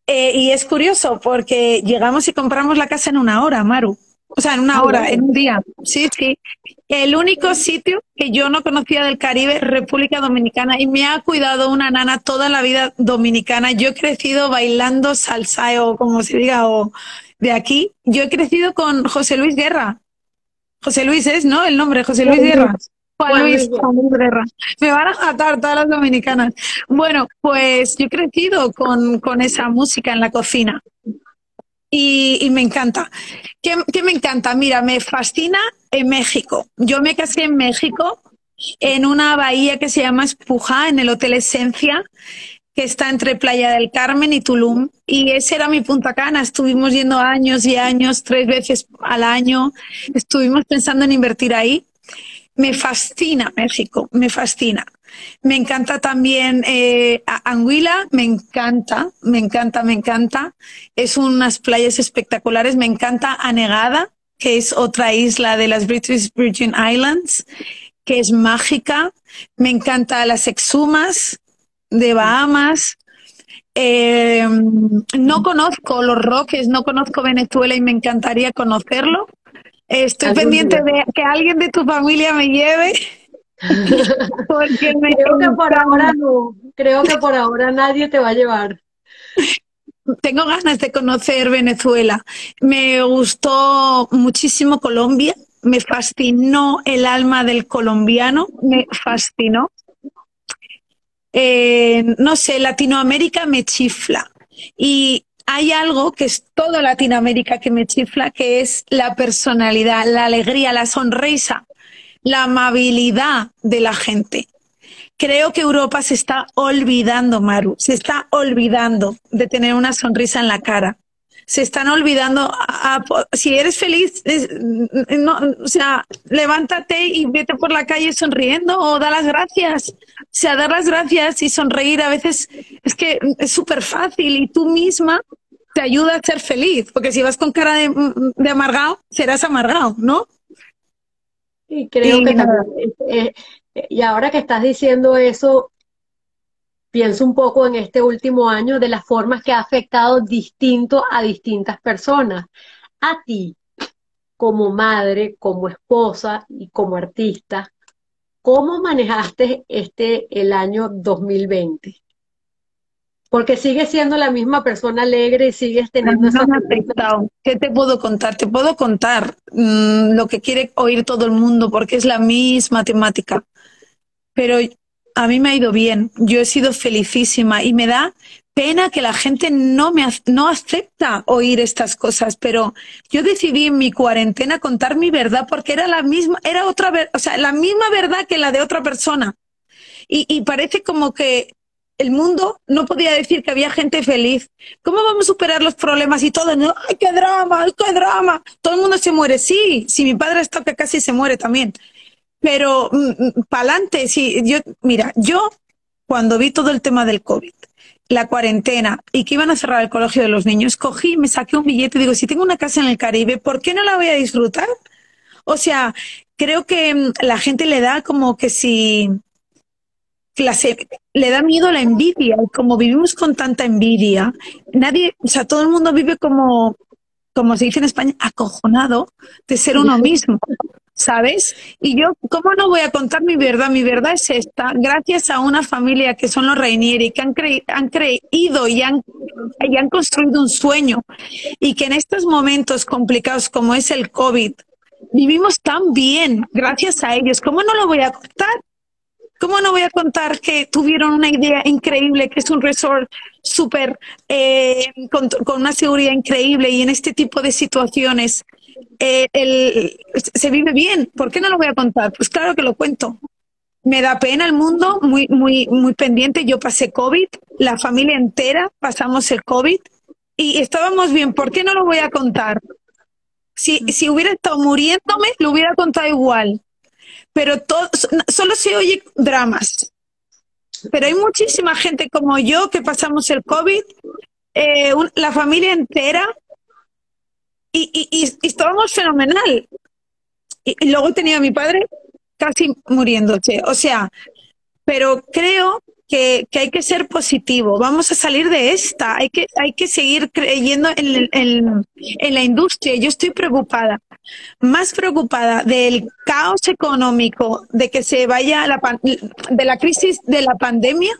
Eh, y es curioso porque llegamos y compramos la casa en una hora, Maru. O sea, en una Ah, hora, en un día. Sí, sí. El único sitio que yo no conocía del Caribe, República Dominicana, y me ha cuidado una nana toda la vida dominicana. Yo he crecido bailando salsa o como se diga, o de aquí. Yo he crecido con José Luis Guerra. José Luis es, ¿no? El nombre, José Luis Guerra. Juan Luis, Luis Juan Luis Guerra. Me van a matar todas las dominicanas. Bueno, pues yo he crecido con, con esa música en la cocina. Y, y me encanta. ¿Qué, qué me encanta? Mira, me fascina en México. Yo me casé en México, en una bahía que se llama Espujá, en el Hotel Esencia, que está entre Playa del Carmen y Tulum. Y ese era mi Punta Cana. Estuvimos yendo años y años, tres veces al año. Estuvimos pensando en invertir ahí. Me fascina México, me fascina. Me encanta también eh, Anguila, me encanta, me encanta, me encanta. Es unas playas espectaculares. Me encanta Anegada, que es otra isla de las British Virgin Islands, que es mágica. Me encanta las Exumas de Bahamas. Eh, no conozco los Roques, no conozco Venezuela y me encantaría conocerlo. Estoy pendiente día. de que alguien de tu familia me lleve porque me Creo que por ahora no, creo que por ahora nadie te va a llevar. Tengo ganas de conocer Venezuela. Me gustó muchísimo Colombia. Me fascinó el alma del colombiano. Me fascinó. Eh, no sé, Latinoamérica me chifla. Y hay algo que es todo Latinoamérica que me chifla, que es la personalidad, la alegría, la sonrisa, la amabilidad de la gente. Creo que Europa se está olvidando, Maru, se está olvidando de tener una sonrisa en la cara. Se están olvidando, a- a- si eres feliz, es- no, o sea, levántate y vete por la calle sonriendo o da las gracias. O sea, dar las gracias y sonreír a veces es que es súper fácil y tú misma te ayuda a ser feliz, porque si vas con cara de, de amargado, serás amargado, ¿no? Y creo Y que también, eh, eh, y ahora que estás diciendo eso, pienso un poco en este último año de las formas que ha afectado distinto a distintas personas. A ti, como madre, como esposa y como artista, ¿cómo manejaste este el año 2020? Porque sigues siendo la misma persona alegre y sigues teniendo esa. ¿Qué te puedo contar? Te puedo contar mm, lo que quiere oír todo el mundo porque es la misma temática. pero a mí me ha ido bien. Yo he sido felicísima y me da pena que la gente no me no acepta oír estas cosas, pero yo decidí en mi cuarentena contar mi verdad porque era la misma, era otra, o sea, la misma verdad que la de otra persona. Y, y parece como que el mundo no podía decir que había gente feliz. ¿Cómo vamos a superar los problemas y todo? ¡Ay, qué drama! ¡Ay, qué drama! Todo el mundo se muere. Sí, si mi padre está que casi se muere también. Pero mm, mm para adelante, sí, yo, mira, yo cuando vi todo el tema del COVID, la cuarentena y que iban a cerrar el colegio de los niños, cogí, me saqué un billete y digo, si tengo una casa en el Caribe, ¿por qué no la voy a disfrutar? O sea, creo que mm, la gente le da como que si le da miedo la envidia. como vivimos con tanta envidia, nadie, o sea, todo el mundo vive como, como se dice en España, acojonado de ser uno mismo. ¿Sabes? Y yo, ¿cómo no voy a contar mi verdad? Mi verdad es esta, gracias a una familia que son los Reinieri, que han, han creído y han, y han construido un sueño, y que en estos momentos complicados como es el COVID, vivimos tan bien gracias a ellos. ¿Cómo no lo voy a contar? ¿Cómo no voy a contar que tuvieron una idea increíble, que es un resort súper, eh, con, una seguridad increíble y en este tipo de situaciones eh, se vive bien. ¿Por qué no lo voy a contar? Pues claro que lo cuento. Me da pena el mundo, muy, muy, muy pendiente. Yo pasé COVID, la familia entera pasamos el COVID y estábamos bien. ¿Por qué no lo voy a contar? Si, si hubiera estado muriéndome, lo hubiera contado igual. Pero todo, solo se oye dramas. Pero hay muchísima gente como yo que pasamos el COVID, eh, la familia entera y, estábamos fenomenal. Y, luego tenía a mi padre casi muriéndose. O sea, pero creo que, hay que ser positivo. Vamos a salir de esta. Hay que, hay que seguir creyendo en, en, la industria. Yo estoy preocupada, más preocupada del caos económico, de que se vaya la, de la crisis de la pandemia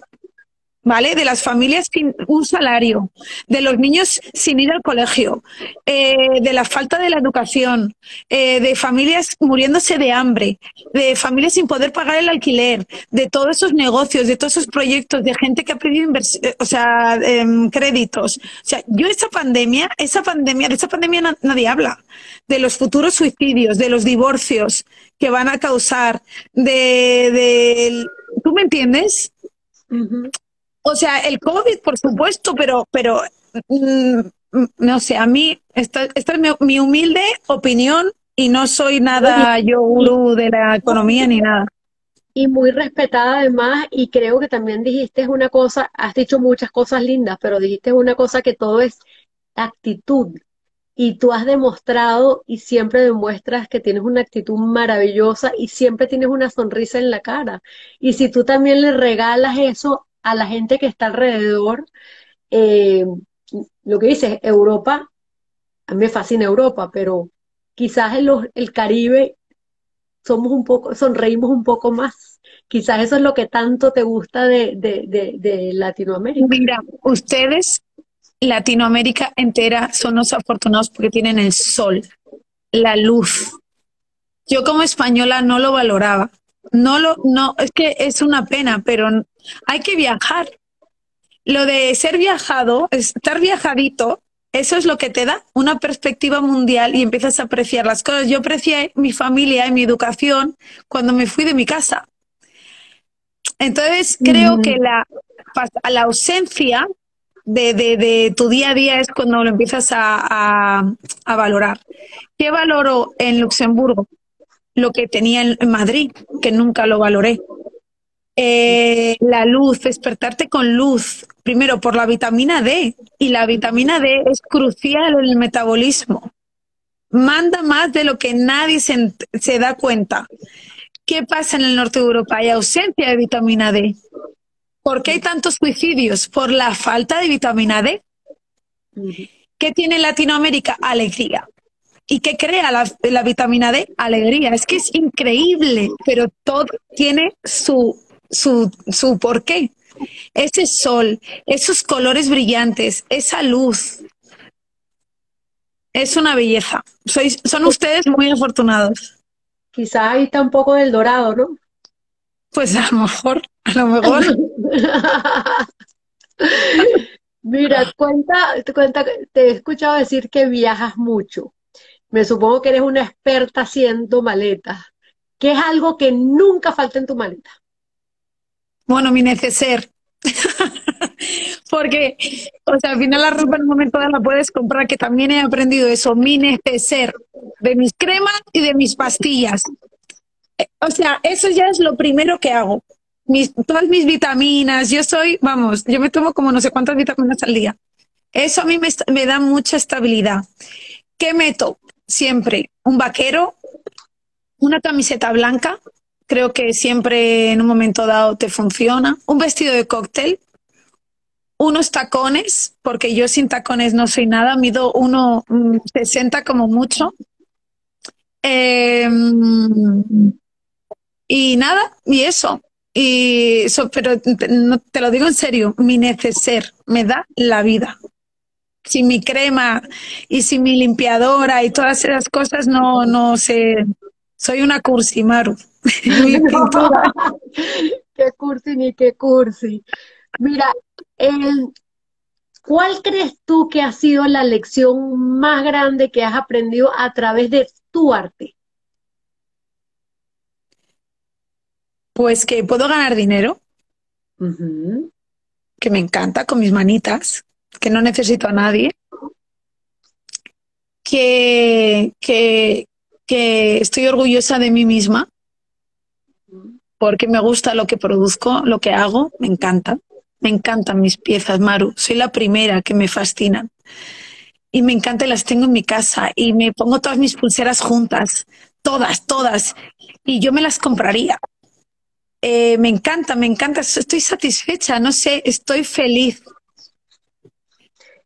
¿vale? De las familias sin un salario, de los niños sin ir al colegio, eh, de la falta de la educación, eh, de familias muriéndose de hambre, de familias sin poder pagar el alquiler, de todos esos negocios, de todos esos proyectos, de gente que ha perdido eh, o sea, em, créditos. O sea, yo esa pandemia, esa pandemia, de esa pandemia nadie habla, de los futuros suicidios, de los divorcios que van a causar, de, de ¿tú me entiendes? O sea, el COVID, por supuesto, pero, pero mm, no sé, a mí, esta, esta es mi, humilde opinión y no soy nada yo gurú de la economía ni nada. Y muy respetada además, y creo que también dijiste una cosa, has dicho muchas cosas lindas, pero dijiste una cosa que todo es actitud. Y tú has demostrado y siempre demuestras que tienes una actitud maravillosa y siempre tienes una sonrisa en la cara. Y si tú también le regalas eso a la gente que está alrededor. Eh, lo que dices, Europa, a mí me fascina Europa, pero quizás en los, el Caribe somos un poco, sonreímos un poco más. Quizás eso es lo que tanto te gusta de, de Latinoamérica. Mira, ustedes, Latinoamérica entera, son los afortunados porque tienen el sol, la luz. Yo como española no lo valoraba. No lo, no, es que es una pena, pero hay que viajar. Lo de ser viajado, estar viajadito, eso es lo que te da una perspectiva mundial y empiezas a apreciar las cosas. Yo aprecié mi familia y mi educación cuando me fui de mi casa. Entonces, creo que la, la ausencia de, de, tu día a día es cuando lo empiezas a, a, valorar. ¿Qué valoro en Luxemburgo? Lo que tenía en Madrid, que nunca lo valoré. Eh, la luz, despertarte con luz, primero por la vitamina D, y la vitamina D es crucial en el metabolismo. Manda más de lo que nadie se, da cuenta. ¿Qué pasa en el norte de Europa? Hay ausencia de vitamina D. ¿Por qué hay tantos suicidios? Por la falta de vitamina D. ¿Qué tiene Latinoamérica? Alegría. ¿Y qué crea la, la, vitamina D? Alegría. Es que es increíble, pero todo tiene su su, su porqué. Ese sol, esos colores brillantes, esa luz. Es una belleza. son ustedes muy afortunados. Quizá ahí está un poco del dorado, ¿no? Pues a lo mejor, a lo mejor. Mira, cuenta, cuenta, te he escuchado decir que viajas mucho. Me supongo que eres una experta haciendo maletas. ¿Qué es algo que nunca falta en tu maleta? Bueno, mi neceser. Porque, o sea, al final la ropa un momento la puedes comprar, que también he aprendido eso, mi neceser, de mis cremas y de mis pastillas. Eh, O sea, eso ya es lo primero que hago. Mis, todas mis vitaminas, yo soy, vamos, yo me tomo como no sé cuántas vitaminas al día. Eso a mí me, da mucha estabilidad. ¿Qué meto? Siempre un vaquero, una camiseta blanca, creo que siempre en un momento dado te funciona, un vestido de cóctel, unos tacones, porque yo sin tacones no soy nada, mido uno mm, 60 como mucho. Em, y nada, y eso. Y eso, pero te, no, te lo digo en serio, mi neceser me da la vida. Sin mi crema y sin mi limpiadora y todas esas cosas, no, no sé. Soy una cursi, Maru. Qué cursi ni qué cursi. Mira, el- ¿cuál crees tú que ha sido la lección más grande que has aprendido a través de tu arte? Pues que puedo ganar dinero, que me encanta con mis manitas, que no necesito a nadie, que, que, que estoy orgullosa de mí misma porque me gusta lo que produzco, lo que hago, me encanta. Me encantan mis piezas, Maru. Soy la primera que me fascinan. Y me encanta y las tengo en mi casa y me pongo todas mis pulseras juntas, todas, todas. Y yo me las compraría. Eh, me encanta, me encanta. Estoy satisfecha, no sé, estoy feliz.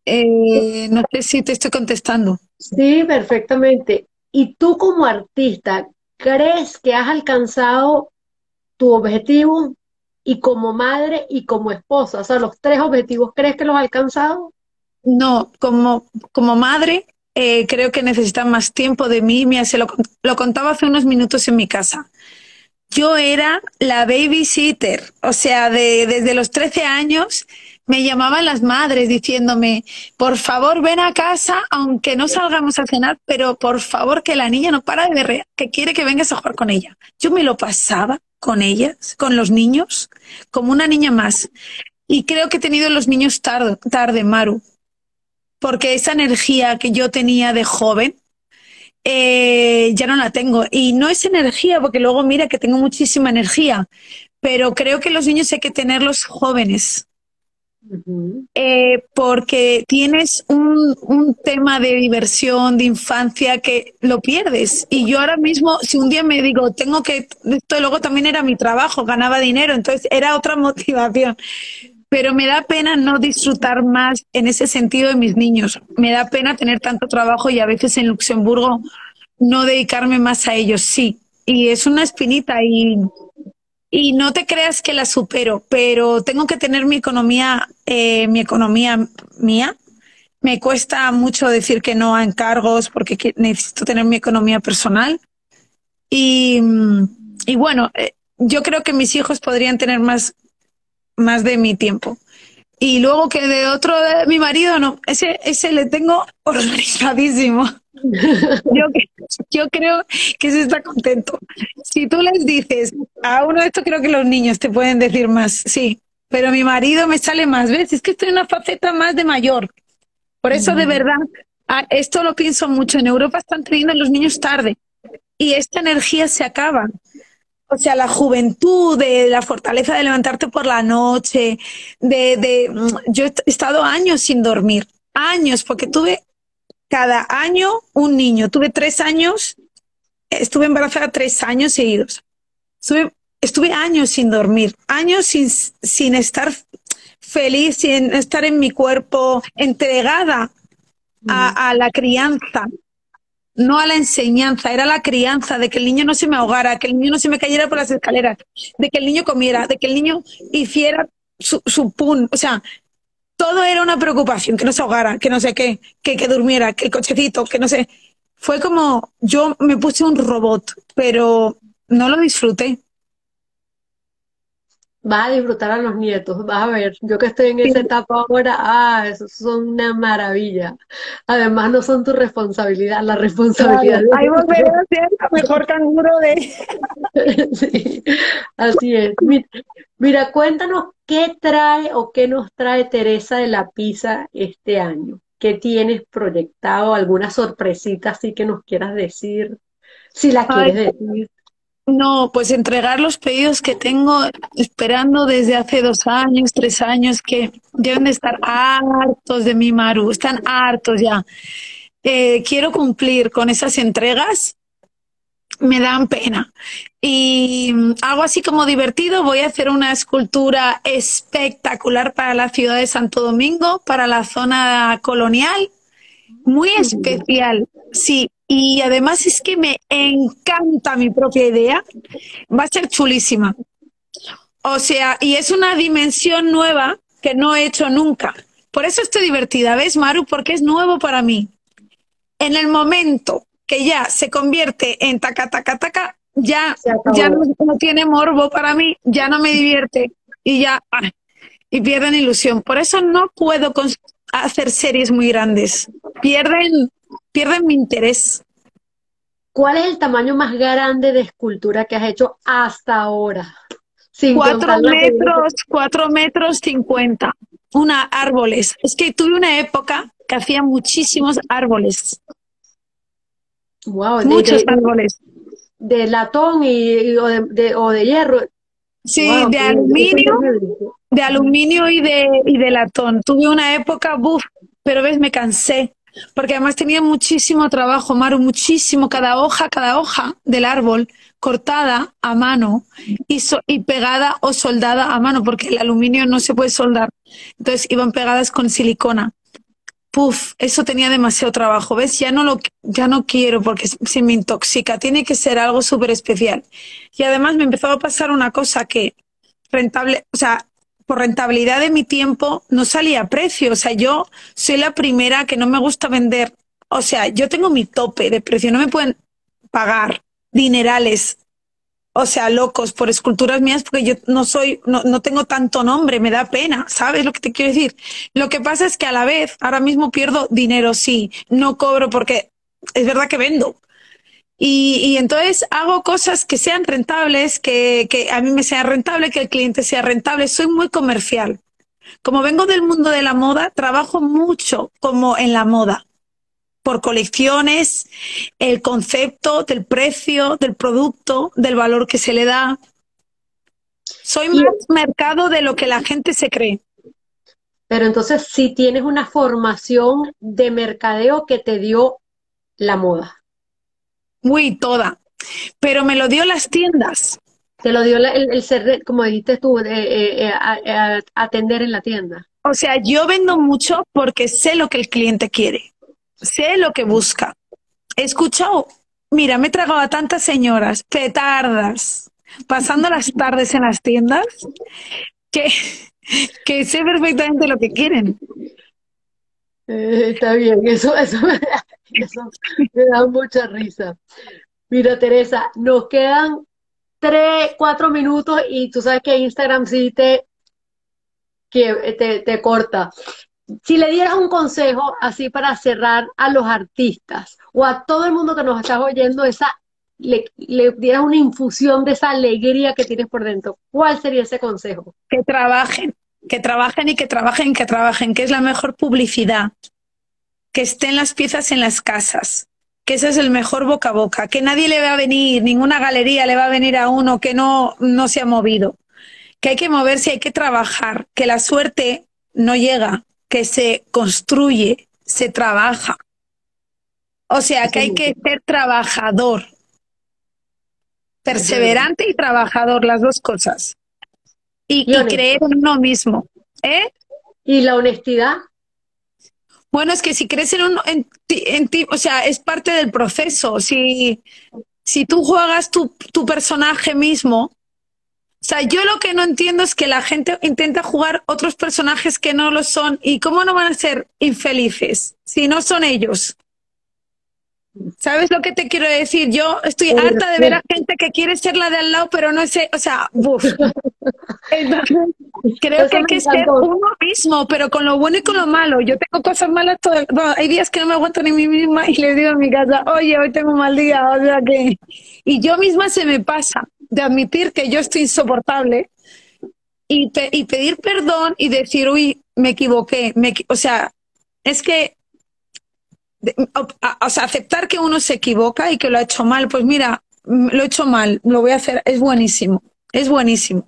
Eh, no sé si te estoy contestando. Sí, perfectamente. ¿Y tú como artista, crees que has alcanzado tu objetivo y como madre y como esposa? O sea, los tres objetivos, ¿crees que los has alcanzado? No, como, como madre, eh, creo que necesitan más tiempo de mí. Mira, se lo, lo contaba hace unos minutos en mi casa. Yo era la babysitter, o sea, de, desde los 13 años me llamaban las madres diciéndome, por favor ven a casa, aunque no salgamos a cenar, pero por favor que la niña no para de berrear, que quiere que vengas a jugar con ella. Yo me lo pasaba con ellas, con los niños, como una niña más. Y creo que he tenido los niños tarde, tarde, Maru, porque esa energía que yo tenía de joven, eh, ya no la tengo. Y no es energía, porque luego mira que tengo muchísima energía, pero creo que los niños hay que tenerlos jóvenes, eh, porque tienes un, un tema de diversión, de infancia, que lo pierdes. Y yo ahora mismo, si un día me digo, tengo que, esto luego también era mi trabajo, ganaba dinero, entonces era otra motivación. Pero me da pena no disfrutar más en ese sentido de mis niños. Me da pena tener tanto trabajo y a veces en Luxemburgo no dedicarme más a ellos, sí. Y es una espinita y, y no te creas que la supero, pero tengo que tener mi economía, eh, mi economía mía. Me cuesta mucho decir que no a encargos porque que- necesito tener mi economía personal. Y, y bueno, eh, yo creo que mis hijos podrían tener más, más de mi tiempo. Y luego que de otro de mi marido, no, ese, ese le tengo organizadísimo. Yo, yo creo que ese está contento. Si tú les dices, a uno de estos creo que los niños te pueden decir más, sí, pero mi marido me sale más, ¿ves? Es que estoy en una faceta más de mayor. Por eso, de verdad, esto lo pienso mucho. En Europa están teniendo los niños tarde y esta energía se acaba. O sea, la juventud, de la fortaleza de levantarte por la noche, de, de mm, yo he estado años sin dormir, años, porque tuve cada año un niño. Tuve tres años, estuve embarazada tres años seguidos. Estuve, estuve años sin dormir, años sin, sin estar feliz, sin estar en mi cuerpo, entregada a, a la crianza, no a la enseñanza, era la crianza, de que el niño no se me ahogara, que el niño no se me cayera por las escaleras, de que el niño comiera, de que el niño hiciera su, su pun, o sea, todo era una preocupación, que no se ahogara, que no sé qué, que, que durmiera, que el cochecito, que no sé. Fue como, yo me puse un robot, pero no lo disfruté. Vas a disfrutar a los nietos, vas a ver. Yo que estoy en esa etapa ahora, ah, esos son una maravilla. Además, no son tu responsabilidad, la responsabilidad. Claro, ahí volveré a ser la mejor canguro de. Sí, así es. Mira, mira, cuéntanos qué trae o qué nos trae Teresa de la Pizza este año. ¿Qué tienes proyectado? ¿Alguna sorpresita así que nos quieras decir? Si la Ay, quieres decir. No, pues entregar los pedidos que tengo esperando desde hace dos años, tres años, que deben de estar hartos de mi Maru, están hartos ya. Eh, quiero cumplir con esas entregas me dan pena. Y mm, algo así como divertido, voy a hacer una escultura espectacular para la ciudad de Santo Domingo, para la zona colonial, muy especial, sí. Y además es que me encanta mi propia idea, va a ser chulísima. O sea, y es una dimensión nueva que no he hecho nunca. Por eso estoy divertida, ¿ves, Maru? Porque es nuevo para mí. En el momento que ya se convierte en taca, taca, taca, ya, ya no, tiene morbo para mí, ya no me divierte y ya, ay, y pierden ilusión. Por eso no puedo hacer series muy grandes. Pierden, pierden mi interés. ¿Cuál es el tamaño más grande de escultura que has hecho hasta ahora? Sin Cuatro metros, cuatro metros cincuenta. Una árboles. Es que tuve una época que hacía muchísimos árboles, Wow, muchos de, árboles. de latón y, y- o, de, de- o de hierro. Sí, Wow, de qué- aluminio qué de aluminio y de, y de latón. Tuve una época, buf, pero ves, me cansé. Porque además tenía muchísimo trabajo, Maru, muchísimo, cada hoja, cada hoja del árbol cortada a mano y, y pegada o soldada a mano, porque el aluminio no se puede soldar. Entonces iban pegadas con silicona. Puf, eso tenía demasiado trabajo, ¿ves? Ya no lo, ya no quiero porque se se me intoxica. Tiene que ser algo súper especial. Y además me empezó a pasar una cosa que rentable, o sea, por rentabilidad de mi tiempo no salía a precio. O sea, yo soy la primera que no me gusta vender. O sea, yo tengo mi tope de precio. No me pueden pagar dinerales, o sea, locos por esculturas mías porque yo no soy, no, no tengo tanto nombre, me da pena. ¿Sabes lo que te quiero decir? Lo que pasa es que a la vez, ahora mismo pierdo dinero, sí, no cobro porque es verdad que vendo. Y, y entonces hago cosas que sean rentables, que, que a mí me sea rentable, que el cliente sea rentable. Soy muy comercial. Como vengo del mundo de la moda, trabajo mucho como en la moda, por colecciones, el concepto del precio, del producto, del valor que se le da. Soy más mercado de lo que la gente se cree. Pero entonces, si tienes una formación de mercadeo que te dio la moda, Muy toda. Pero me lo dio las tiendas. te lo dio la- el, el ser, como dijiste tú, de, eh, eh, a- a- atender en la tienda. O sea, yo vendo mucho porque sé lo que el cliente quiere, sé lo que busca. He escuchado, mira, me he tragado a tantas señoras petardas, pasando las tardes en las tiendas, que, que sé perfectamente lo que quieren. Eh, está bien, eso, eso me da, eso me da mucha risa. Mira, Teresa, nos quedan tres, cuatro minutos y tú sabes que Instagram sí te, que, te, te corta. Si le dieras un consejo así para cerrar a los artistas o a todo el mundo que nos estás oyendo, esa, le, le dieras una infusión de esa alegría que tienes por dentro, ¿cuál sería ese consejo? Que trabajen, que trabajen y que trabajen, que trabajen, que es la mejor publicidad, que estén las piezas en las casas, que ese es el mejor boca a boca, que nadie le va a venir, ninguna galería le va a venir a uno que no, no se ha movido, que hay que moverse, hay que trabajar, que la suerte no llega, que se construye, se trabaja. O sea, que hay que ser trabajador, perseverante y trabajador, las dos cosas. Y, Y creer en uno mismo. ¿Eh? Y la honestidad, Bueno, es que si crees en, un, en, ti, en ti, o sea, es parte del proceso. Si, si tú juegas tu, tu personaje mismo, o sea, yo lo que no entiendo es que la gente intenta jugar otros personajes que no lo son. ¿Y cómo no van a ser infelices si no son ellos? ¿Sabes lo que te quiero decir? Yo estoy harta de ver a gente que quiere ser la de al lado, pero no sé, o sea, buf. creo que hay que ser uno mismo, pero con lo bueno y con lo malo. Yo tengo cosas malas, todo, hay días que no me aguanto ni mí misma y le digo a mi casa, oye, hoy tengo un mal día, o sea que... Y yo misma se me pasa de admitir que yo estoy insoportable y, y pedir perdón y decir, uy, me equivoqué. Me, o sea, es que o sea, aceptar que uno se equivoca y que lo ha hecho mal, pues mira, lo he hecho mal, lo voy a hacer, es buenísimo, es buenísimo.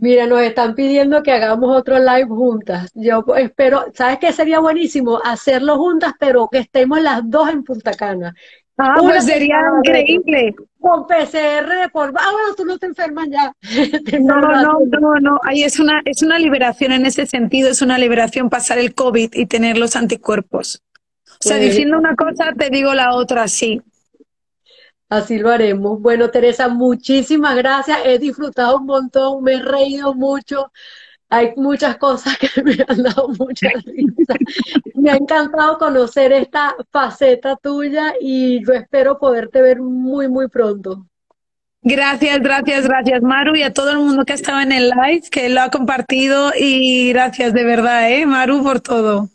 Mira, nos están pidiendo que hagamos otro live juntas. Yo espero, ¿sabes qué sería buenísimo? Hacerlo juntas, pero que estemos las dos en Punta Cana. Ah, pues sería increíble. Con PCR por... Ah, bueno, tú no te enfermas ya. no, no, no, no. Ahí es una, es una liberación en ese sentido, es una liberación pasar el COVID y tener los anticuerpos. O sea, pues diciendo una cosa, te digo la otra, sí. Así lo haremos. Bueno, Teresa, muchísimas gracias. He disfrutado un montón, me he reído mucho. Hay muchas cosas que me han dado mucha risa. Me ha encantado conocer esta faceta tuya y yo espero poderte ver muy, muy pronto. Gracias, gracias, gracias, Maru, y a todo el mundo que ha estado en el live, que lo ha compartido. Y gracias de verdad, ¿eh, Maru, por todo.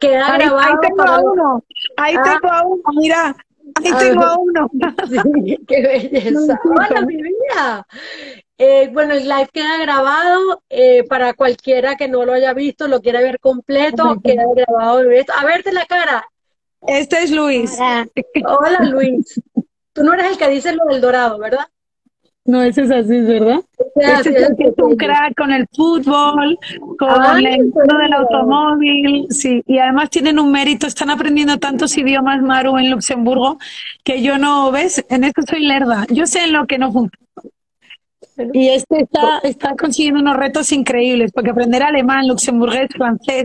Queda grabado. Ahí tengo a uno, ahí ah. tengo a uno, mira. Ahí tengo a uno. qué belleza. Hola, mi vida. Eh, bueno, el live queda grabado eh, para cualquiera que no lo haya visto, lo quiera ver completo, queda grabado. A verte la cara. Este es Luis. Hola, Luis. Tú no eres el que dice lo del dorado, ¿verdad? No, ese es así, ¿verdad? Este es, es un crack con el fútbol, con el mundo del automóvil, sí. Y además tienen un mérito, están aprendiendo tantos idiomas, Maru, en Luxemburgo, que yo no, ¿ves? En esto soy lerda. Yo sé en lo que no funciona. Y este está, está consiguiendo unos retos increíbles, porque aprender alemán, luxemburgués, francés,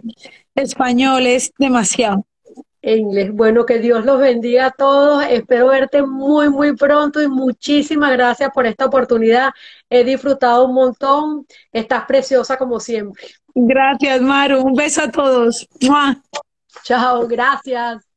español es demasiado inglés. Bueno, que Dios los bendiga a todos. Espero verte muy, muy pronto y muchísimas gracias por esta oportunidad. He disfrutado un montón. Estás preciosa como siempre. Gracias, Maru. Un beso a todos. Chao, gracias.